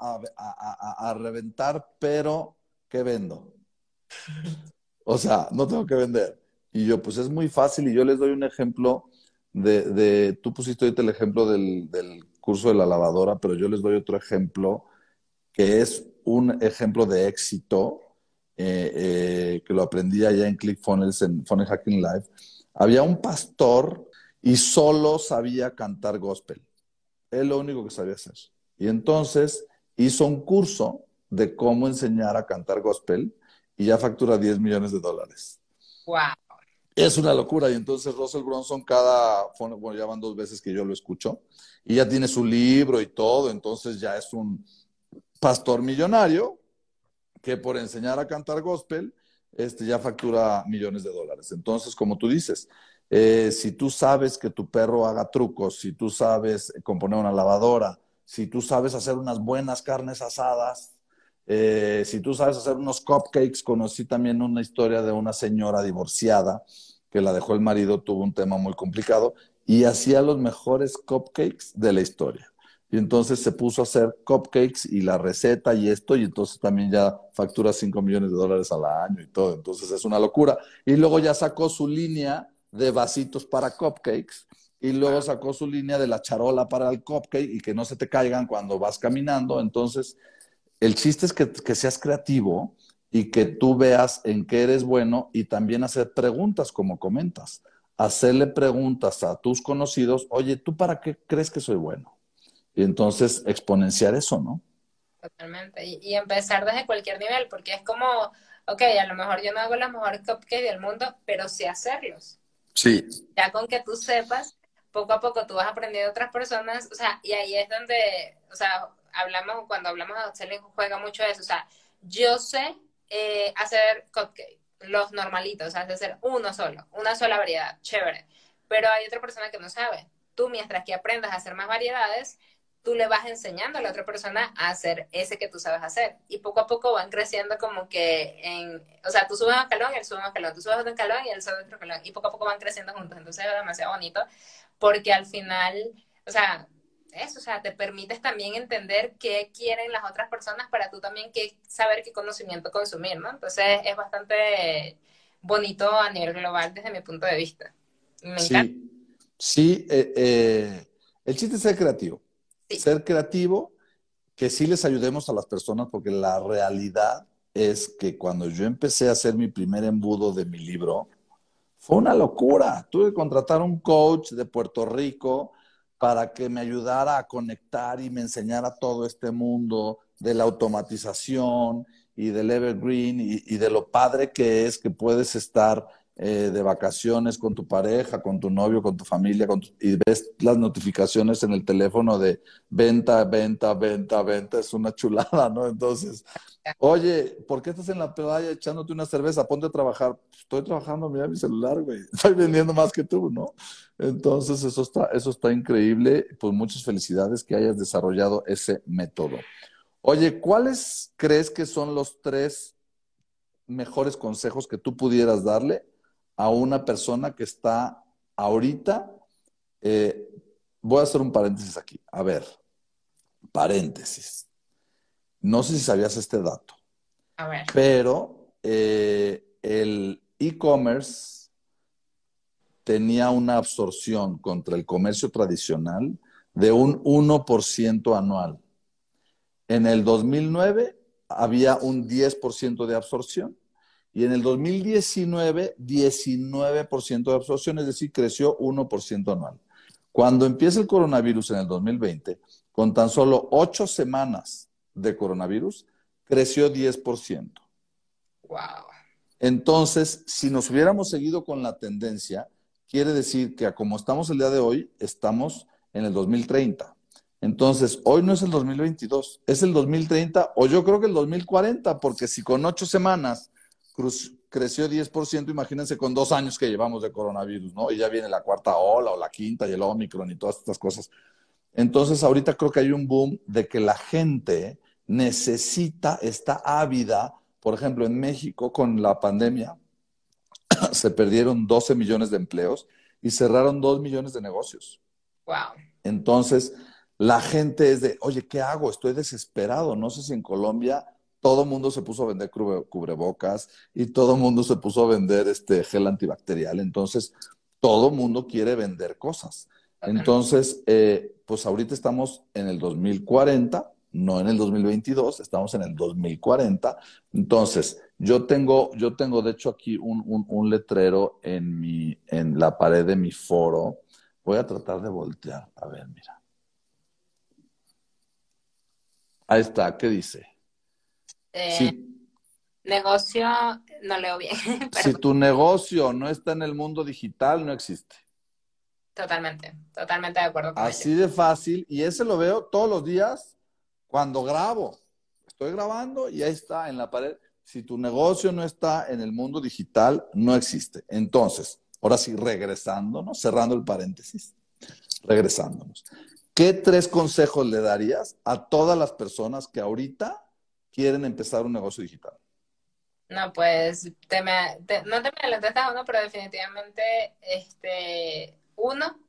reventar, pero ¿qué vendo? O sea, no tengo que vender. Y yo, pues es muy fácil y yo les doy un ejemplo de, tú pusiste ahorita el ejemplo del curso de la lavadora, pero yo les doy otro ejemplo que es un ejemplo de éxito eh, eh, que lo aprendí allá en ClickFunnels, en Funnel Hacking Live. Había un pastor y solo sabía cantar gospel. Él lo único que sabía hacer. Y entonces hizo un curso de cómo enseñar a cantar gospel y ya factura 10 millones de dólares. ¡Wow! Es una locura. Y entonces Russell Bronson cada, bueno, ya van dos veces que yo lo escucho, y ya tiene su libro y todo, entonces ya es un pastor millonario que por enseñar a cantar gospel, este ya factura millones de dólares. Entonces, como tú dices, eh, si tú sabes que tu perro haga trucos, si tú sabes componer una lavadora, si tú sabes hacer unas buenas carnes asadas, eh, si tú sabes hacer unos cupcakes, conocí también una historia de una señora divorciada que la dejó el marido, tuvo un tema muy complicado y hacía los mejores cupcakes de la historia. Y entonces se puso a hacer cupcakes y la receta y esto, y entonces también ya factura 5 millones de dólares al año y todo. Entonces es una locura. Y luego ya sacó su línea de vasitos para cupcakes y luego sacó su línea de la charola para el cupcake y que no se te caigan cuando vas caminando. Entonces, el chiste es que, que seas creativo y que tú veas en qué eres bueno y también hacer preguntas, como comentas. Hacerle preguntas a tus conocidos, oye, ¿tú para qué crees que soy bueno? Y entonces exponenciar eso, ¿no? Totalmente. Y, empezar desde cualquier nivel, porque es como, ok, a lo mejor yo no hago los mejores cupcakes del mundo, pero sé hacerlos. Sí. Ya con que tú sepas, poco a poco tú vas aprendiendo de otras personas, o sea, y ahí es donde, o sea, hablamos, cuando hablamos de upselling juega mucho eso, o sea, yo sé eh, hacer cupcake, los normalitos, o sea, hacer uno solo, una sola variedad, chévere. Pero hay otra persona que no sabe. Tú, mientras que aprendas a hacer más variedades, tú le vas enseñando a la otra persona a hacer ese que tú sabes hacer. Y poco a poco van creciendo como que en, o sea, tú subes un escalón él sube un escalón, tú subes otro escalón y él sube otro escalón. Y poco a poco van creciendo juntos. Entonces es demasiado bonito porque al final, o sea, eso, o sea, te permites también entender qué quieren las otras personas para tú también saber qué conocimiento consumir, ¿no? Entonces es bastante bonito a nivel global desde mi punto de vista. Me sí, encanta. sí eh, eh, el chiste es ser creativo. Sí. Ser creativo, que sí les ayudemos a las personas, porque la realidad es que cuando yo empecé a hacer mi primer embudo de mi libro, fue una locura. Tuve que contratar un coach de Puerto Rico para que me ayudara a conectar y me enseñara todo este mundo de la automatización y del evergreen y, de lo padre que es que puedes estar eh, de vacaciones con tu pareja, con tu novio, con tu familia, y ves las notificaciones en el teléfono de venta, venta, venta, venta, es una chulada, ¿no? Entonces, oye, ¿por qué estás en la playa echándote una cerveza? Ponte a trabajar. Estoy trabajando, mira mi celular, güey. <laughs> Estoy vendiendo más que tú, ¿no? Entonces, eso está, eso está increíble. Pues muchas felicidades que hayas desarrollado ese método. Oye, ¿cuáles crees que son los tres mejores consejos que tú pudieras darle a una persona que está ahorita? eh, voy a hacer un paréntesis aquí. A ver, paréntesis. No sé si sabías este dato, A ver. pero eh, el e-commerce tenía una absorción contra el comercio tradicional de un 1% anual. En el 2009 había un 10% de absorción y en el 2019 19% de absorción, es decir, creció 1% anual. Cuando empieza el coronavirus en el 2020, con tan solo ocho semanas de coronavirus, creció 10%. Wow. Entonces, si nos hubiéramos seguido con la tendencia, quiere decir que como estamos el día de hoy, estamos en el 2030. Entonces, hoy no es el 2022, es el 2030 o yo creo que el 2040, porque si con ocho semanas cruz- creció 10%, imagínense con dos años que llevamos de coronavirus, ¿no? Y ya viene la cuarta ola o la quinta y el Omicron y todas estas cosas. Entonces, ahorita creo que hay un boom de que la gente necesita, está ávida. Por ejemplo, en México, con la pandemia, <coughs> se perdieron 12 millones de empleos y cerraron 2 millones de negocios. Wow. Entonces, la gente es de, oye, ¿qué hago? Estoy desesperado. No sé si en Colombia todo el mundo se puso a vender cubre- cubrebocas y todo el mundo se puso a vender este gel antibacterial. Entonces, todo el mundo quiere vender cosas. Entonces, eh, pues ahorita estamos en el 2040, no en el 2022, estamos en el 2040. Entonces, yo tengo, yo tengo de hecho aquí un, un- un letrero en mi, en la pared de mi foro. Voy a tratar de voltear. A ver, mira. Ahí está, ¿qué dice? Eh, Negocio, no leo bien, <laughs> pero si tu negocio no está en el mundo digital, no existe. totalmente, totalmente de acuerdo con Así de fácil. Y ese lo veo todos los días cuando grabo. Estoy grabando y ahí está en la pared. Si tu negocio no está en el mundo digital, no existe. Entonces, ahora sí, regresándonos, cerrando el paréntesis, regresándonos. ¿Qué tres consejos le darías a todas las personas que ahorita quieren empezar un negocio digital? No, pues no te me adelantaste a uno, pero definitivamente este uno,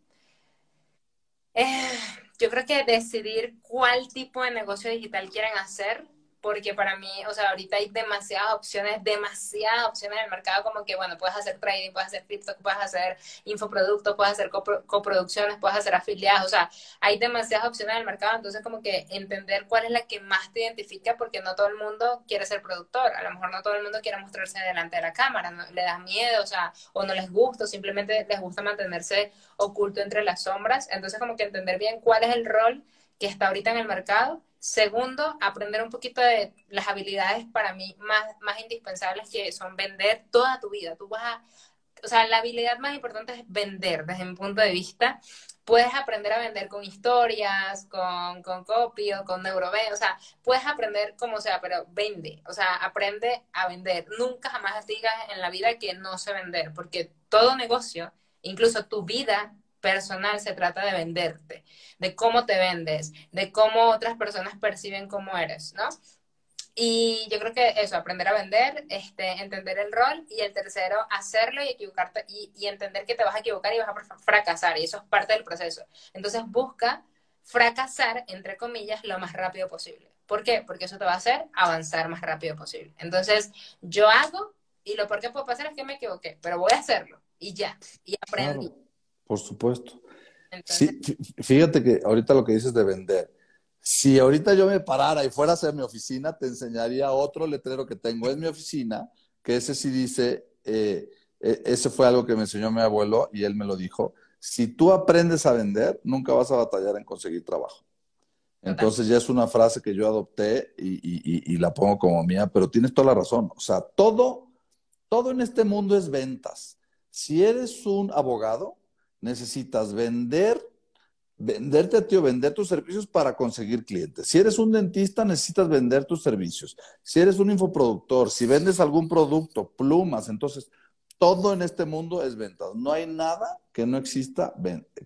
eh, yo creo que decidir cuál tipo de negocio digital quieren hacer, porque para mí, o sea, ahorita hay demasiadas opciones, demasiadas opciones en el mercado, como que, bueno, puedes hacer trading, puedes hacer cripto, puedes hacer infoproductos, puedes hacer copro- coproducciones, puedes hacer afiliados, o sea, hay demasiadas opciones en el mercado, entonces como que entender cuál es la que más te identifica, porque no todo el mundo quiere ser productor, a lo mejor no todo el mundo quiere mostrarse delante de la cámara, no- le da miedo, o sea, o no les gusta, o simplemente les gusta mantenerse oculto entre las sombras, entonces como que entender bien cuál es el rol que está ahorita en el mercado. Segundo, aprender un poquito de las habilidades para mí más, más indispensables que son vender toda tu vida. Tú vas a, o sea, la habilidad más importante es vender desde mi punto de vista. Puedes aprender a vender con historias, con, con copy o con neuroven, o sea, puedes aprender como sea, pero vende, o sea, aprende a vender. Nunca jamás digas en la vida que no sé vender, porque todo negocio, incluso tu vida personal, se trata de venderte, de cómo te vendes, de cómo otras personas perciben cómo eres, ¿no? Y yo creo que eso, aprender a vender, este, entender el rol y el tercero, hacerlo y equivocarte y, entender que te vas a equivocar y vas a fracasar y eso es parte del proceso. Entonces busca fracasar, entre comillas, lo más rápido posible. ¿Por qué? Porque eso te va a hacer avanzar más rápido posible. Entonces, yo hago y lo peor que puede pasar es que me equivoqué, pero voy a hacerlo y ya, y aprendí. Por supuesto. sí, fíjate que ahorita lo que dices de vender, si ahorita yo me parara y fuera a hacer mi oficina, te enseñaría otro letrero que tengo. en mi oficina, que ese sí dice, eh, e, ese fue algo que me enseñó mi abuelo y él me lo dijo. Si tú aprendes a vender, nunca vas a batallar en conseguir trabajo. Entonces ya es una frase que yo adopté y, la pongo como mía, pero tienes toda la razón. O sea, todo, todo en este mundo es ventas. Si eres un abogado, necesitas vender, venderte a ti o vender tus servicios para conseguir clientes. Si eres un dentista, necesitas vender tus servicios. Si eres un infoproductor, si vendes algún producto, plumas, entonces todo en este mundo es ventas. No hay nada que no exista,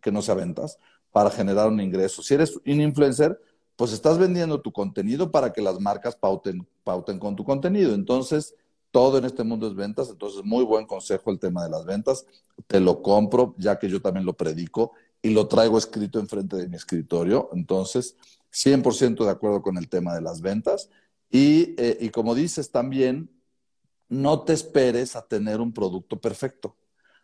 que no sea ventas para generar un ingreso. Si eres un influencer, pues estás vendiendo tu contenido para que las marcas pauten, pauten con tu contenido. Entonces, todo en este mundo es ventas. Entonces, muy buen consejo el tema de las ventas. Te lo compro, ya que yo también lo predico y lo traigo escrito enfrente de mi escritorio. Entonces, 100% de acuerdo con el tema de las ventas. Y, eh, y como dices también, no te esperes a tener un producto perfecto.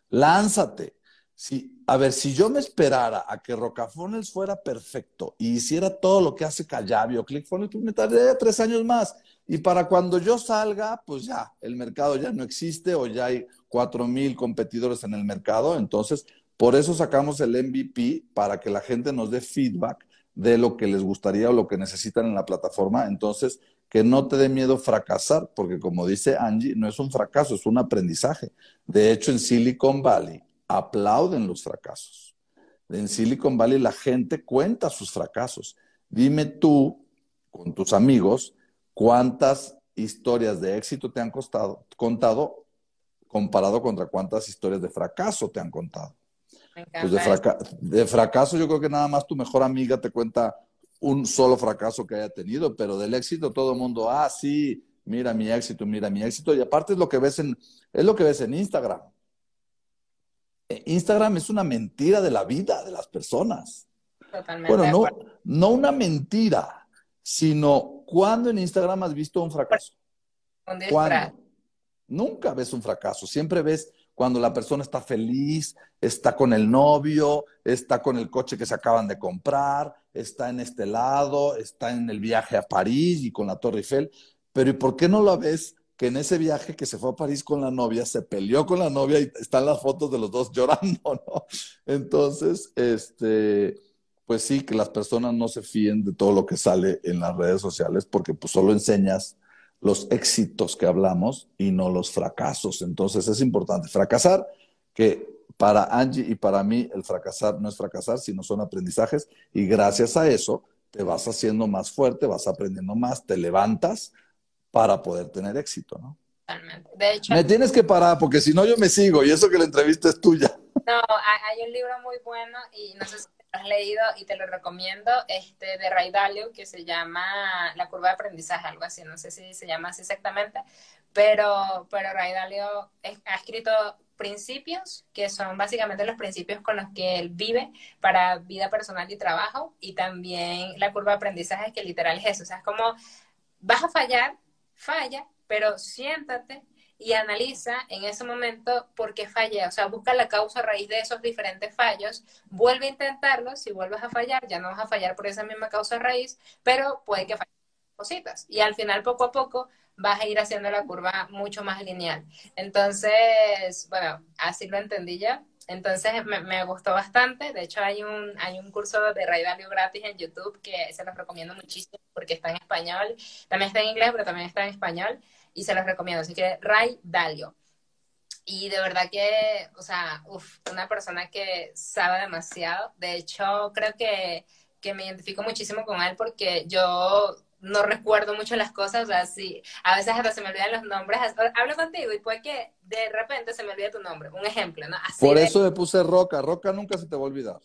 Lánzate. Si, a ver, si yo me esperara a que Rocafones fuera perfecto y hiciera todo lo que hace Callavi o ClickFunnels, pues me tardaría tres años más. Y para cuando yo salga, pues ya, el mercado ya no existe o ya hay cuatro mil competidores en el mercado. Entonces, por eso sacamos el MVP para que la gente nos dé feedback de lo que les gustaría o lo que necesitan en la plataforma. Entonces, que no te dé miedo fracasar, porque como dice Angie, no es un fracaso, es un aprendizaje. De hecho, en Silicon Valley aplauden los fracasos. En Silicon Valley la gente cuenta sus fracasos. Dime tú, con tus amigos, cuántas historias de éxito te han costado, contado comparado contra cuántas historias de fracaso te han contado. Pues de, de fracaso yo creo que nada más tu mejor amiga te cuenta un solo fracaso que haya tenido, pero del éxito todo el mundo, ah, sí, mira mi éxito, mira mi éxito. Y aparte es lo que ves en, es lo que ves en Instagram. E, Instagram es una mentira de la vida de las personas. Totalmente. Bueno, no, no una mentira, sino cuando en Instagram has visto un fracaso. ¿Cuándo? Nunca ves un fracaso, siempre ves cuando la persona está feliz, está con el novio, está con el coche que se acaban de comprar, está en este lado, está en el viaje a París y con la Torre Eiffel. Pero ¿y por qué no la ves que en ese viaje que se fue a París con la novia, se peleó con la novia y están las fotos de los dos llorando, <laughs> ¿no? Entonces, este, pues sí, que las personas no se fíen de todo lo que sale en las redes sociales porque pues solo enseñas los éxitos que hablamos y no los fracasos. Entonces es importante fracasar, que para Angie y para mí el fracasar no es fracasar, sino son aprendizajes y gracias a eso te vas haciendo más fuerte, vas aprendiendo más, te levantas para poder tener éxito, ¿no? Totalmente. De hecho, me tienes que parar porque si no yo me sigo y eso que la entrevista es tuya. No, hay un libro muy bueno y no sé si has leído y te lo recomiendo, este de Ray Dalio, que se llama La curva de aprendizaje, algo así, no sé si se llama así exactamente, pero, pero Ray Dalio ha escrito principios, que son básicamente los principios con los que él vive para vida personal y trabajo, y también la curva de aprendizaje, que literal es eso, o sea, es como vas a fallar, falla, pero siéntate y analiza en ese momento por qué fallé. O sea, busca la causa raíz de esos diferentes fallos, vuelve a intentarlo, si vuelves a fallar, ya no vas a fallar por esa misma causa raíz, pero puede que fallen cositas. Y al final, poco a poco, vas a ir haciendo la curva mucho más lineal. Entonces, bueno, así lo entendí ya. Entonces me, me, gustó bastante. De hecho, hay un, hay un curso de Ray Dalio gratis en YouTube que se los recomiendo muchísimo porque está en español. También está en inglés, pero también está en español y se los recomiendo. Así que Ray Dalio. Y de verdad que, o sea, uf, una persona que sabe demasiado. De hecho, creo que, que me identifico muchísimo con él porque yo no recuerdo mucho las cosas, o sea, sí, a veces hasta se me olvidan los nombres. Hablo contigo y puede que de repente se me olvide tu nombre. Un ejemplo, ¿no? Por eso me puse Roca. Roca nunca se te va a olvidar.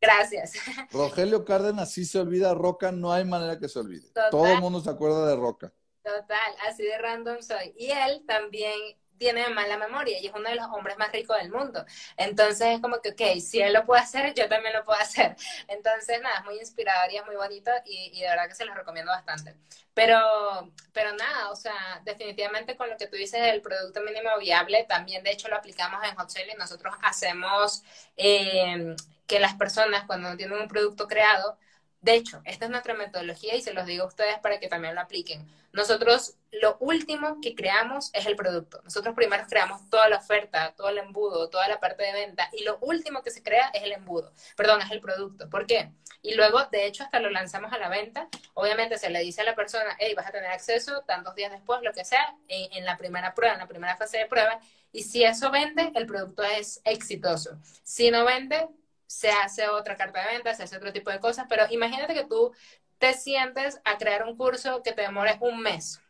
Gracias. Rogelio Cárdenas sí se olvida, Roca no hay manera que se olvide. Todo el mundo se acuerda de Roca. Total, así de random soy. Y él también tiene mala memoria y es uno de los hombres más ricos del mundo. Entonces es como que, ok, si él lo puede hacer, yo también lo puedo hacer. <laughs> Entonces, nada, es muy inspirador y es muy bonito y, y de verdad que se los recomiendo bastante. Pero, pero nada, o sea, definitivamente con lo que tú dices del producto mínimo viable, también de hecho lo aplicamos en Hot y nosotros hacemos eh, que las personas cuando tienen un producto creado, de hecho, esta es nuestra metodología y se los digo a ustedes para que también lo apliquen. Nosotros lo último que creamos es el producto. Nosotros primero creamos toda la oferta, todo el embudo, toda la parte de venta y lo último que se crea es el embudo, perdón, es el producto. ¿Por qué? Y luego, de hecho, hasta lo lanzamos a la venta. Obviamente se le dice a la persona, hey, vas a tener acceso tantos días después, lo que sea, en, en la primera prueba, en la primera fase de prueba. Y si eso vende, el producto es exitoso. Si no vende, se hace otra carta de venta, se hace otro tipo de cosas, pero imagínate que tú te sientes a crear un curso que te demore un mes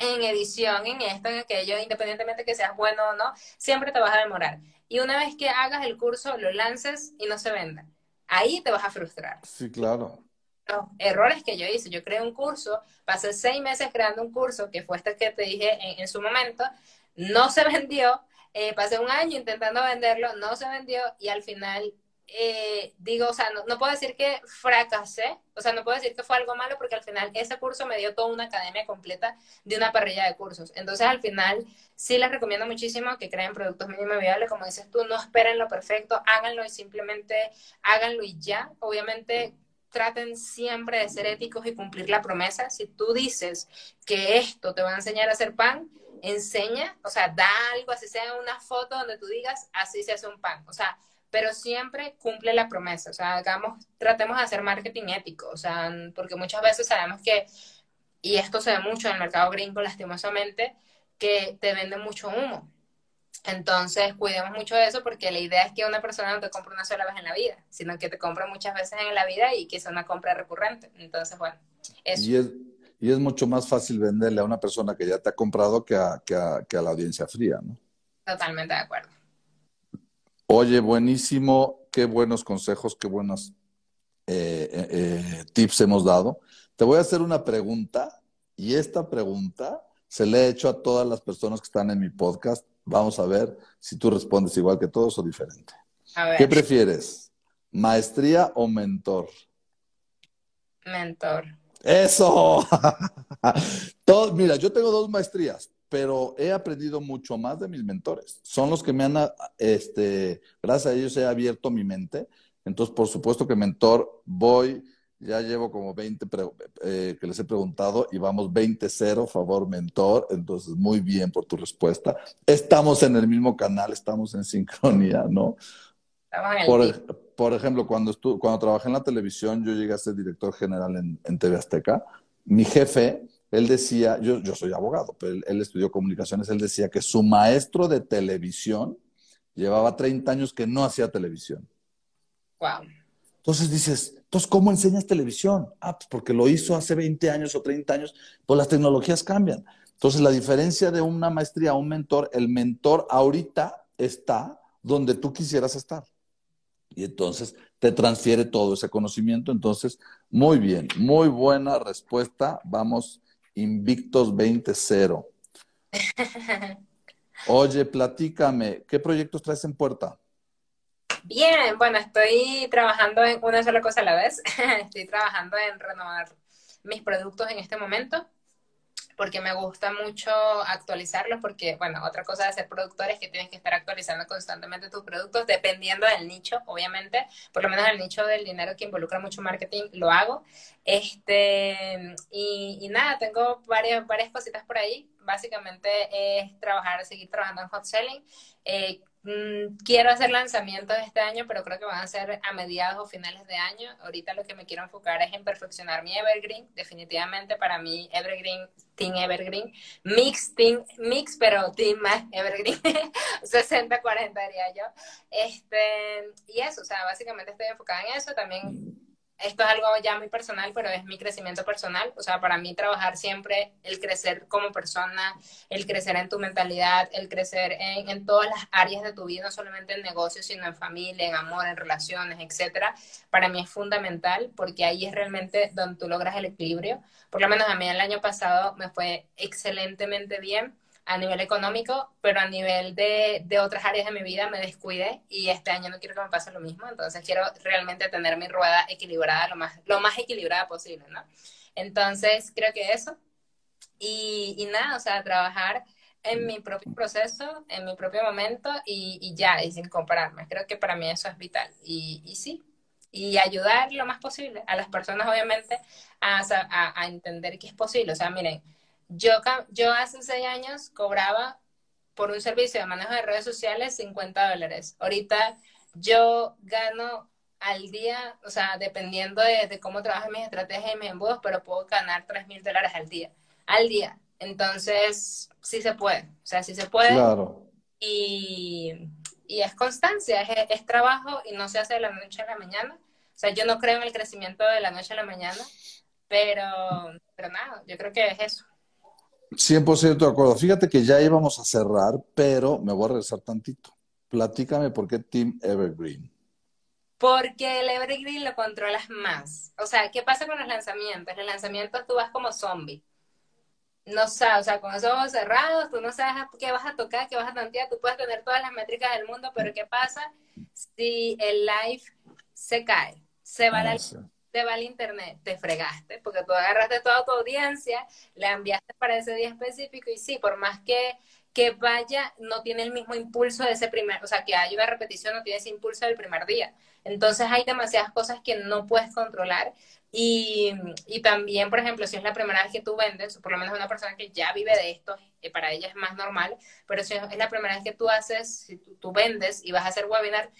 en edición, en esto, en aquello, independientemente que seas bueno o no, siempre te vas a demorar. Y una vez que hagas el curso, lo lances y no se venda. Ahí te vas a frustrar. Sí, claro. Los errores que yo hice, yo creé un curso, pasé seis meses creando un curso, que fue este que te dije en, su momento, no se <laughs> vendió, eh, pasé un año intentando venderlo, no se vendió y al final eh, digo, o sea, no, puedo decir que fracasé, o sea, no puedo decir que fue algo malo porque al final ese curso me dio toda una academia completa de una parrilla de cursos. Entonces, al final, sí les recomiendo muchísimo que creen productos mínimo viables, como dices tú, no esperen lo perfecto, háganlo y simplemente háganlo y ya. Obviamente, traten siempre de ser éticos y cumplir la promesa. Si tú dices que esto te va a enseñar a hacer pan, enseña, o sea, da algo, así sea una foto donde tú digas, así se hace un pan. O sea, pero siempre cumple la promesa, o sea, hagamos, tratemos de hacer marketing ético, o sea, porque muchas veces sabemos que, y esto se ve mucho en el mercado gringo lastimosamente, que te venden mucho humo. Entonces, cuidemos mucho de eso porque la idea es que una persona no te compre una sola vez en la vida, sino que te compre muchas veces en la vida y que sea una compra recurrente. Entonces, bueno, eso. Y es, y es mucho más fácil venderle a una persona que ya te ha comprado que a, que a, que a la audiencia fría, ¿no? Totalmente de acuerdo. Oye, buenísimo, qué buenos consejos, qué buenos eh, eh, eh, tips hemos dado. Te voy a hacer una pregunta y esta pregunta se le he hecho a todas las personas que están en mi podcast. Vamos a ver si tú respondes igual que todos o diferente. ¿Qué prefieres? ¿Maestría o mentor? Mentor. Eso. <laughs> mira, yo tengo dos maestrías, pero he aprendido mucho más de mis mentores. Son los que me han, este, gracias a ellos he abierto mi mente. Entonces, por supuesto que mentor, voy, ya llevo como 20 eh, que les he preguntado y vamos 20-0, favor mentor. Entonces, muy bien por tu respuesta. Estamos en el mismo canal, estamos en sincronía, ¿no? Por, por, ejemplo, cuando, cuando trabajé en la televisión, yo llegué a ser director general en, en TV Azteca. Mi jefe él decía, yo, yo soy abogado, pero él, estudió comunicaciones, él decía que su maestro de televisión llevaba 30 años que no hacía televisión. Wow. Entonces dices, entonces, ¿cómo enseñas televisión? Ah, pues porque lo hizo hace 20 años o 30 años, pues las tecnologías cambian. Entonces, la diferencia de una maestría a un mentor, el mentor ahorita está donde tú quisieras estar. Y entonces te transfiere todo ese conocimiento. Entonces, muy bien, muy buena respuesta. Vamos Invictos 20-0. <laughs> Oye, platícame, ¿qué proyectos traes en puerta? Bien, bueno, estoy trabajando en una sola cosa a la vez. <laughs> estoy trabajando en renovar mis productos en este momento porque me gusta mucho actualizarlos, porque, bueno, otra cosa de ser productor es que tienes que estar actualizando constantemente tus productos, dependiendo del nicho, obviamente, por lo menos el nicho del dinero que involucra mucho marketing, lo hago. Este, y, nada, tengo varias, varias cositas por ahí. Básicamente es trabajar, seguir trabajando en hot selling. Eh, Mm, quiero hacer lanzamientos este año, pero creo que van a ser a mediados o finales de año. Ahorita lo que me quiero enfocar es en perfeccionar mi Evergreen. Definitivamente para mí Evergreen, Team Evergreen, Mix, team, Mix, pero Team más Evergreen, <laughs> 60-40 diría yo. Este, y eso, o sea, básicamente estoy enfocada en eso. También esto es algo ya muy personal, pero es mi crecimiento personal. O sea, para mí trabajar siempre, el crecer como persona, el crecer en tu mentalidad, el crecer en, en todas las áreas de tu vida, no solamente en negocios, sino en familia, en amor, en relaciones, etcétera, para mí es fundamental porque ahí es realmente donde tú logras el equilibrio. Por lo menos a mí el año pasado me fue excelentemente bien a nivel económico, pero a nivel de, de, otras áreas de mi vida me descuide y este año no quiero que me pase lo mismo, entonces quiero realmente tener mi rueda equilibrada lo más, lo más equilibrada posible, ¿no? Entonces creo que eso. Y, y nada, o sea, trabajar en mi propio proceso, en mi propio momento y, y, ya, y sin compararme. Creo que para mí eso es vital. Y, y sí, y ayudar lo más posible a las personas, obviamente, a, a, a entender que es posible. O sea, miren, yo, yo hace seis años cobraba por un servicio de manejo de redes sociales 50 dólares. Ahorita yo gano al día, o sea, dependiendo de, cómo trabajan mis estrategias y mis embudos, pero puedo ganar 3 mil dólares al día. Al día. Entonces, sí se puede. O sea, sí se puede. Claro. Y, y es constancia, es, es, trabajo y no se hace de la noche a la mañana. O sea, yo no creo en el crecimiento de la noche a la mañana, pero, pero nada, yo creo que es eso. 100% de acuerdo. Fíjate que ya íbamos a cerrar, pero me voy a regresar tantito. Platícame por qué Team Evergreen. Porque el Evergreen lo controlas más. O sea, ¿qué pasa con los lanzamientos? Los lanzamientos tú vas como zombie. No sabes, o sea, con los ojos cerrados, tú no sabes qué vas a tocar, qué vas a tantear, tú puedes tener todas las métricas del mundo, pero ¿qué pasa si el live se cae? Se va la te va el internet, te fregaste, porque tú agarraste toda tu audiencia, la enviaste para ese día específico y sí, por más que, que vaya, no tiene el mismo impulso de ese primer, o sea, que haya una repetición, no tiene ese impulso del primer día. Entonces hay demasiadas cosas que no puedes controlar y, y también, por ejemplo, si es la primera vez que tú vendes, por lo menos una persona que ya vive de esto, para ella es más normal, pero si es la primera vez que tú haces, si tú, tú vendes y vas a hacer webinar,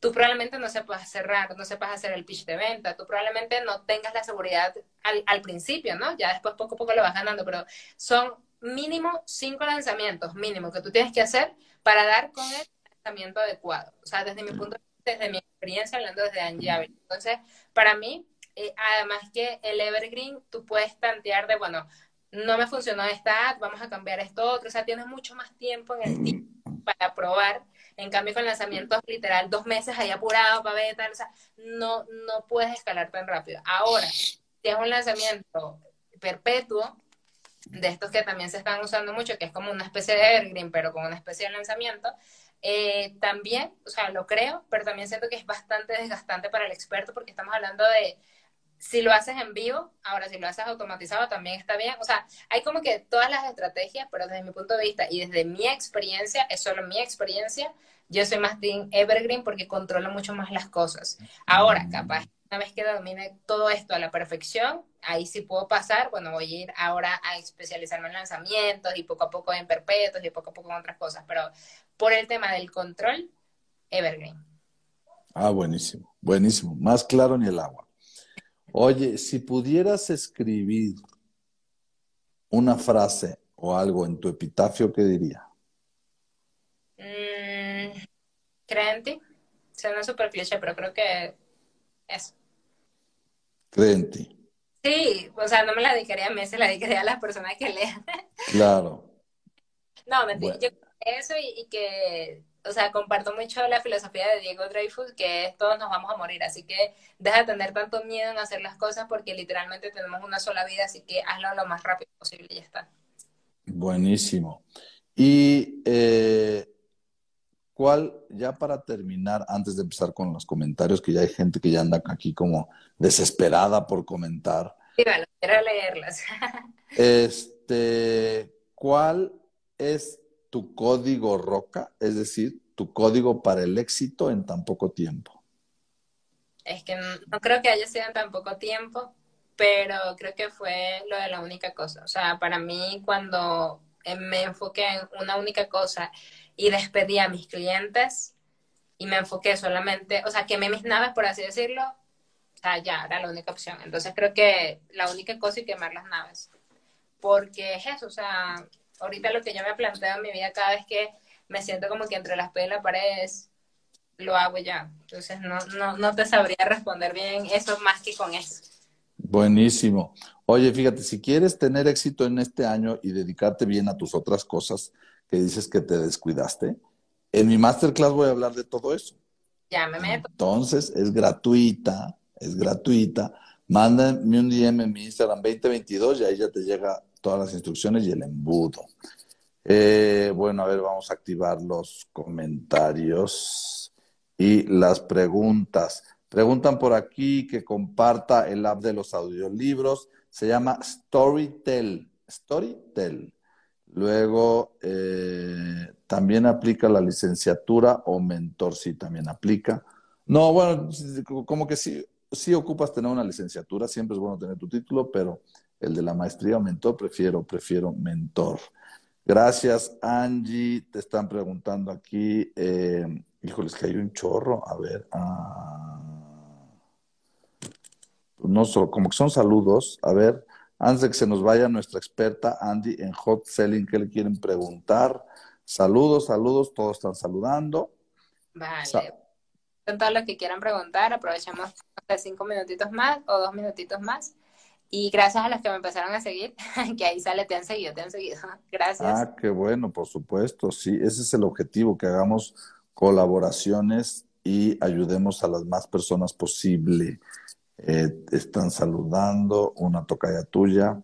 tú probablemente no sepas cerrar, no sepas hacer el pitch de venta, tú probablemente no tengas la seguridad al, al, principio, ¿no? Ya después poco a poco lo vas ganando, pero son mínimo cinco lanzamientos, mínimo, que tú tienes que hacer para dar con el lanzamiento adecuado. O sea, desde mi punto de vista, desde mi experiencia, hablando desde Angie Entonces, para mí, eh, además que el Evergreen, tú puedes tantear de, bueno, no me funcionó esta ad, vamos a cambiar esto otro, o sea, tienes mucho más tiempo en el tiempo para probar en cambio, con lanzamientos literal dos meses ahí apurado para ver tal, o sea, no, no puedes escalar tan rápido. Ahora, si es un lanzamiento perpetuo, de estos que también se están usando mucho, que es como una especie de evergreen, pero con una especie de lanzamiento, eh, también, o sea, lo creo, pero también siento que es bastante desgastante para el experto porque estamos hablando de si lo haces en vivo, ahora si lo haces automatizado también está bien. O sea, hay como que todas las estrategias, pero desde mi punto de vista y desde mi experiencia, es solo mi experiencia, yo soy más Team Evergreen porque controlo mucho más las cosas. Ahora, capaz, una vez que domine todo esto a la perfección, ahí sí puedo pasar, bueno, voy a ir ahora a especializarme en lanzamientos y poco a poco en perpetuos y poco a poco en otras cosas, pero por el tema del control, Evergreen. Ah, buenísimo, buenísimo, más claro ni el agua. Oye, si pudieras escribir una frase o algo en tu epitafio, ¿qué diría? Mm, cree en ti. Suena súper cliché, pero creo que eso. Cree en ti. Sí, o sea, no me la dedicaría a mí, se la dedicaría a las personas que lean. Claro. no, mentira. Bueno. Yo eso y, y que o sea, comparto mucho la filosofía de Diego Dreyfus, que es todos nos vamos a morir, así que deja de tener tanto miedo en hacer las cosas porque literalmente tenemos una sola vida, así que hazlo lo más rápido posible y ya está. Buenísimo. Y eh, ¿cuál, ya para terminar, antes de empezar con los comentarios, que ya hay gente que ya anda aquí como desesperada por comentar. Sí, bueno, quiero leerlas. <laughs> este, ¿cuál es tu código roca, es decir, tu código para el éxito en tan poco tiempo? Es que no, creo que haya sido en tan poco tiempo, pero creo que fue lo de la única cosa. O sea, para mí cuando me enfoqué en una única cosa y despedí a mis clientes y me enfoqué solamente, o sea, quemé mis naves, por así decirlo, o sea, ya era la única opción. Entonces creo que la única cosa es quemar las naves. Porque es eso, o sea, ahorita lo que yo me planteo en mi vida cada vez que me siento como que entre las pelas y la pared lo hago ya. Entonces no, no, no te sabría responder bien eso más que con eso. Buenísimo. Oye, fíjate, si quieres tener éxito en este año y dedicarte bien a tus otras cosas que dices que te descuidaste, en mi masterclass voy a hablar de todo eso. Ya me meto. Entonces, es gratuita, es gratuita. Mándame un DM en mi Instagram 2022 y ahí ya te llega todas las instrucciones y el embudo. Eh, bueno, a ver, vamos a activar los comentarios y las preguntas. Preguntan por aquí que comparta el app de los audiolibros. Se llama Storytel. Storytel. Luego, eh, también aplica la licenciatura o mentor, sí, también aplica. No, bueno, como que sí, sí ocupas tener una licenciatura, siempre es bueno tener tu título, pero el de la maestría o mentor, prefiero, prefiero mentor. Gracias, Angie. Te están preguntando aquí. Eh, híjoles, que hay un chorro. A ver. Ah, no, como que son saludos. A ver, antes de que se nos vaya nuestra experta Andy en hot selling, ¿qué le quieren preguntar? Saludos, saludos, todos están saludando. Vale. Con todo lo que quieran preguntar, aprovechamos cinco minutitos más o dos minutitos más. Y gracias a los que me empezaron a seguir, <laughs> que ahí sale, te han seguido, te han seguido. <laughs> Gracias. Ah, qué bueno, por supuesto, sí, ese es el objetivo, que hagamos colaboraciones y ayudemos a las más personas posible. Eh, están saludando, una tocaya tuya.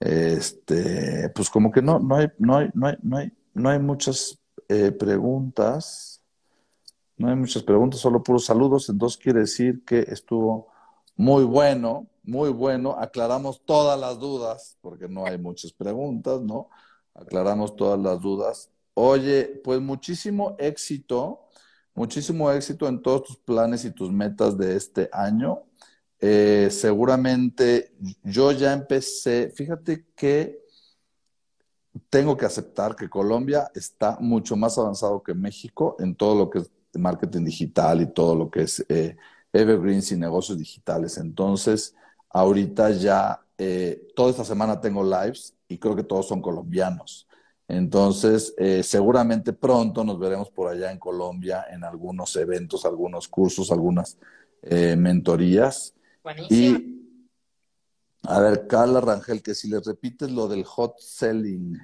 Este, pues como que no, no hay, no hay, no hay, no hay, no hay muchas eh, preguntas. No hay muchas preguntas, solo puros saludos. Entonces quiere decir que estuvo muy bueno, muy bueno. Aclaramos todas las dudas, porque no hay muchas preguntas, ¿no? Aclaramos todas las dudas. Oye, pues muchísimo éxito, muchísimo éxito en todos tus planes y tus metas de este año. Eh, seguramente yo ya empecé, fíjate que tengo que aceptar que Colombia está mucho más avanzado que México en todo lo que es marketing digital y todo lo que es eh, evergreens y negocios digitales. Entonces, ahorita ya, eh, toda esta semana tengo lives y creo que todos son colombianos. Entonces, eh, seguramente pronto nos veremos por allá en Colombia en algunos eventos, algunos cursos, algunas eh, mentorías. Buenísimo. Y, a ver, Carla Rangel, que si les repites lo del hot selling,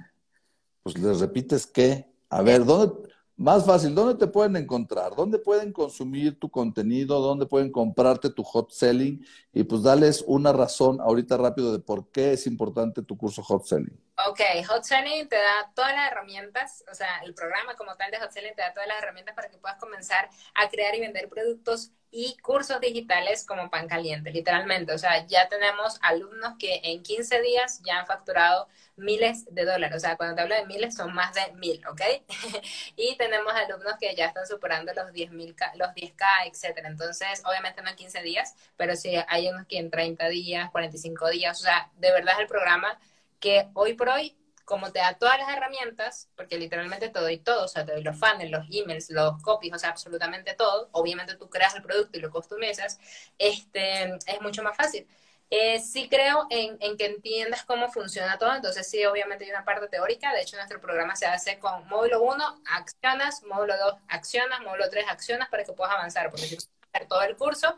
pues les repites qué. A ver, ¿dónde, más fácil, ¿dónde te pueden encontrar? ¿Dónde pueden consumir tu contenido? ¿Dónde pueden comprarte tu hot selling? Y pues dales una razón ahorita rápido de por qué es importante tu curso hot selling. Ok, Hot Selling te da todas las herramientas, o sea, el programa como tal de Hot Selling te da todas las herramientas para que puedas comenzar a crear y vender productos y cursos digitales como pan caliente, literalmente. O sea, ya tenemos alumnos que en 15 días ya han facturado miles de dólares. O sea, cuando te hablo de miles son más de mil, ¿ok? <laughs> y tenemos alumnos que ya están superando los 10 mil, los 10K, etcétera. Entonces, obviamente no en 15 días, pero sí hay unos que en 30 días, 45 días. O sea, de verdad el programa que hoy por hoy como te da todas las herramientas, porque literalmente te doy todo, o sea, te doy los funnels, los emails, los copies, o sea, absolutamente todo, obviamente tú creas el producto y lo customizas, este, es mucho más fácil. Eh, sí creo en, en, que entiendas cómo funciona todo, entonces sí, obviamente hay una parte teórica, de hecho nuestro programa se hace con módulo 1, accionas, módulo 2, accionas, módulo 3, accionas para que puedas avanzar, porque si vas a hacer todo el curso,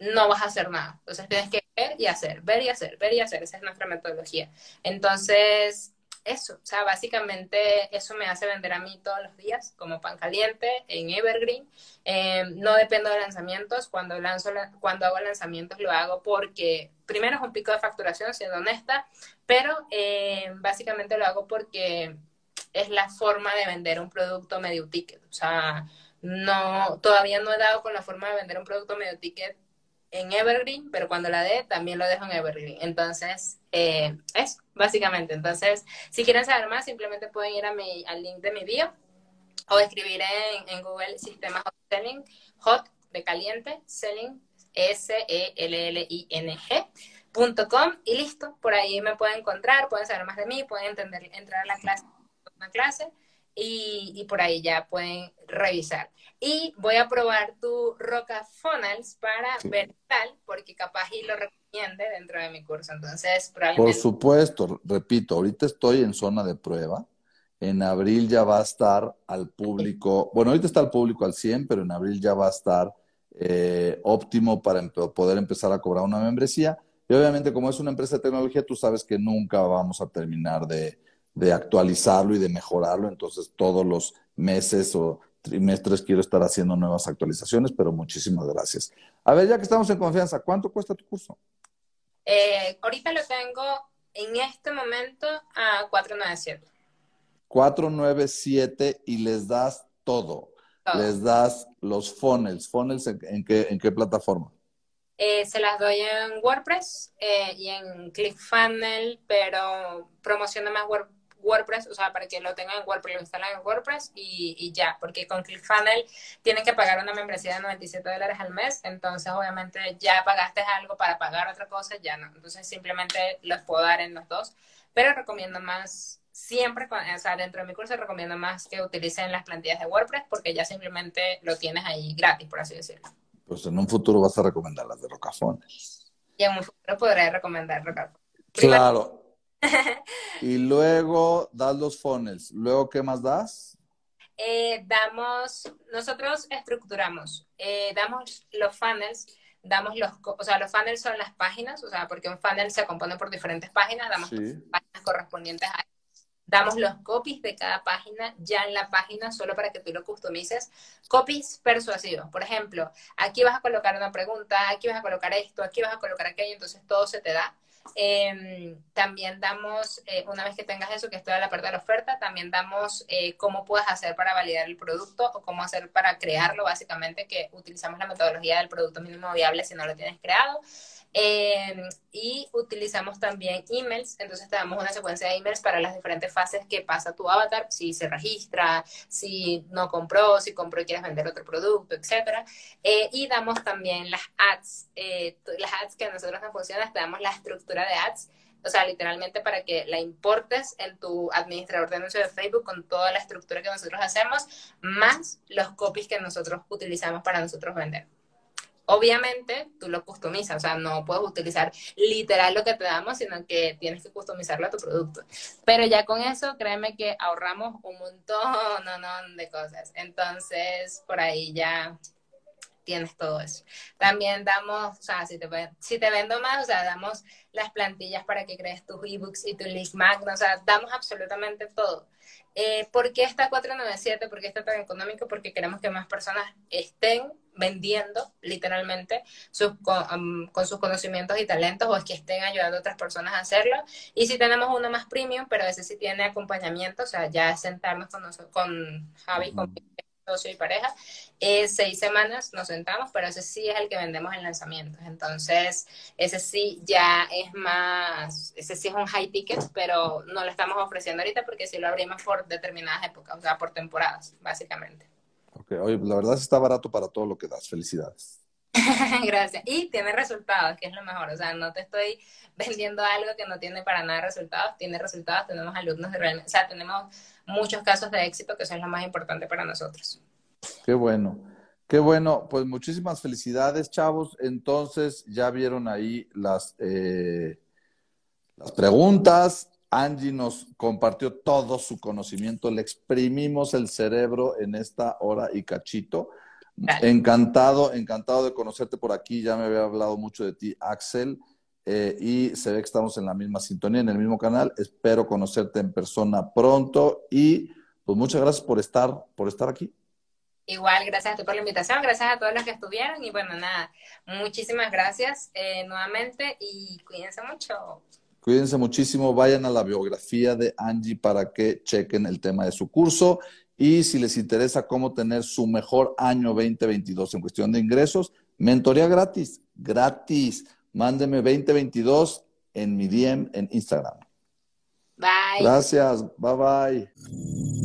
no vas a hacer nada. Entonces tienes que y hacer, ver y hacer, ver y hacer, esa es nuestra metodología. Entonces, eso, o sea, básicamente eso me hace vender a mí todos los días como pan caliente en Evergreen. Eh, no dependo de lanzamientos, cuando, lanzo, cuando hago lanzamientos lo hago porque primero es un pico de facturación, siendo honesta, pero eh, básicamente lo hago porque es la forma de vender un producto medio ticket. O sea, no, todavía no he dado con la forma de vender un producto medio ticket en Evergreen, pero cuando la dé también lo dejo en Evergreen. Entonces, eh, eso, básicamente. Entonces, si quieren saber más, simplemente pueden ir a mi, al link de mi bio o escribir en, en Google Sistema Hot Selling, Hot de caliente, Selling, S-E-L-L-I-N-G.com y listo. Por ahí me pueden encontrar, pueden saber más de mí, pueden entender, entrar a la clase, una clase y, y, por ahí ya pueden revisar. Y voy a probar tu Roca Funnels para ver tal, porque capaz y lo recomiende dentro de mi curso. Entonces, probablemente... Por supuesto, repito, ahorita estoy en zona de prueba. En abril ya va a estar al público, bueno, ahorita está al público al 100, pero en abril ya va a estar eh, óptimo para poder empezar a cobrar una membresía. Y obviamente, como es una empresa de tecnología, tú sabes que nunca vamos a terminar de, de actualizarlo y de mejorarlo. Entonces, todos los meses o trimestres quiero estar haciendo nuevas actualizaciones, pero muchísimas gracias. A ver, ya que estamos en confianza, ¿cuánto cuesta tu curso? Eh, ahorita lo tengo en este momento a 497. 497 y les das todo. Les das los funnels. ¿Funnels en, qué, en qué plataforma? Eh, se las doy en WordPress eh, y en ClickFunnels, pero promociono más WordPress, o sea, para que lo tengan en WordPress, lo instalan en WordPress y, y, ya, porque con ClickFunnels tienen que pagar una membresía de 97 dólares al mes, entonces obviamente ya pagaste algo para pagar otra cosa, ya no, entonces simplemente los puedo dar en los dos, pero recomiendo más siempre, o sea, dentro de mi curso recomiendo más que utilicen las plantillas de WordPress porque ya simplemente lo tienes ahí gratis, por así decirlo. Pues en un futuro vas a recomendar las de Rocafones. Y en un futuro podré recomendar Rocafones. Claro. <laughs> y luego das los funnels. ¿Luego qué más das? Eh, damos, nosotros estructuramos, eh, damos los funnels damos los, o sea, los funnels son las páginas, o sea, porque un funnel se compone por diferentes páginas, damos páginas correspondientes a damos los copies de cada página ya en la página solo para que tú lo customices. Copies persuasivos. Por ejemplo, aquí vas a colocar una pregunta, aquí vas a colocar esto, aquí vas a colocar aquello, entonces todo se te da. Em, también damos, eh, una vez que tengas eso, que es toda la parte de la oferta, también damos eh, cómo puedes hacer para validar el producto o cómo hacer para crearlo, básicamente, que utilizamos la metodología del producto mínimo viable si no lo tienes creado. Em, y utilizamos también emails, entonces te damos una secuencia de emails para las diferentes fases que pasa tu avatar, si se registra, si no compró, si compró y quieres vender otro producto, etc. Eh, y damos también las ads, eh, las ads que a nosotros nos funcionan, te damos la estructura de ads, o sea, literalmente para que la importes en tu administrador de anuncios de Facebook con toda la estructura que nosotros hacemos, más los copies que nosotros utilizamos para nosotros vender. Obviamente, tú lo customizas, o sea, no puedes utilizar literal lo que te damos, sino que tienes que customizarlo a tu producto. Pero ya con eso, créeme que ahorramos un montón, de cosas. Entonces, por ahí ya tienes todo eso. También damos, o sea, si te, si te vendo más, o sea, damos las plantillas para que crees tus ebooks y tu link magno, o sea, damos absolutamente todo. Eh, ¿Por qué está 497? ¿Por qué está tan económico? Porque queremos que más personas estén vendiendo literalmente con, sus conocimientos y talentos o es que estén ayudando a otras personas a hacerlo. Y si tenemos uno más premium, pero ese sí tiene acompañamiento, o sea, ya sentarnos con, con Javi, con socio y pareja, eh, seis semanas nos sentamos, pero ese sí es el que vendemos en lanzamientos. Entonces, ese sí ya es más, ese sí es un high ticket, pero no lo estamos ofreciendo ahorita porque sí lo abrimos por determinadas épocas, o sea, por temporadas, básicamente. Ok, oye, la verdad está barato para todo lo que das. Felicidades. <laughs> Gracias. Y tiene resultados, que es lo mejor. O sea, no te estoy vendiendo algo que no tiene para nada resultados. Tiene resultados, tenemos alumnos de realmente, o sea, tenemos muchos casos de éxito, que eso es lo más importante para nosotros. Qué bueno. Qué bueno, pues muchísimas felicidades, chavos. Entonces, ya vieron ahí las, eh, las preguntas. Angie nos compartió todo su conocimiento, le exprimimos el cerebro en esta hora y cachito. Encantado, encantado de conocerte por aquí. Ya me había hablado mucho de ti, Axel, eh, y se ve que estamos en la misma sintonía, en el mismo canal. Espero conocerte en persona pronto y pues muchas gracias por estar, por estar aquí. Igual, gracias a ti por la invitación, gracias a todos los que estuvieron y bueno, nada, muchísimas gracias eh, nuevamente y cuídense mucho. Cuídense muchísimo, vayan a la biografía de Angie para que chequen el tema de su curso y si les interesa cómo tener su mejor año 2022 en cuestión de ingresos, mentoría gratis, gratis. Mándeme 2022 en mi DM en Instagram. Bye. Gracias, bye bye.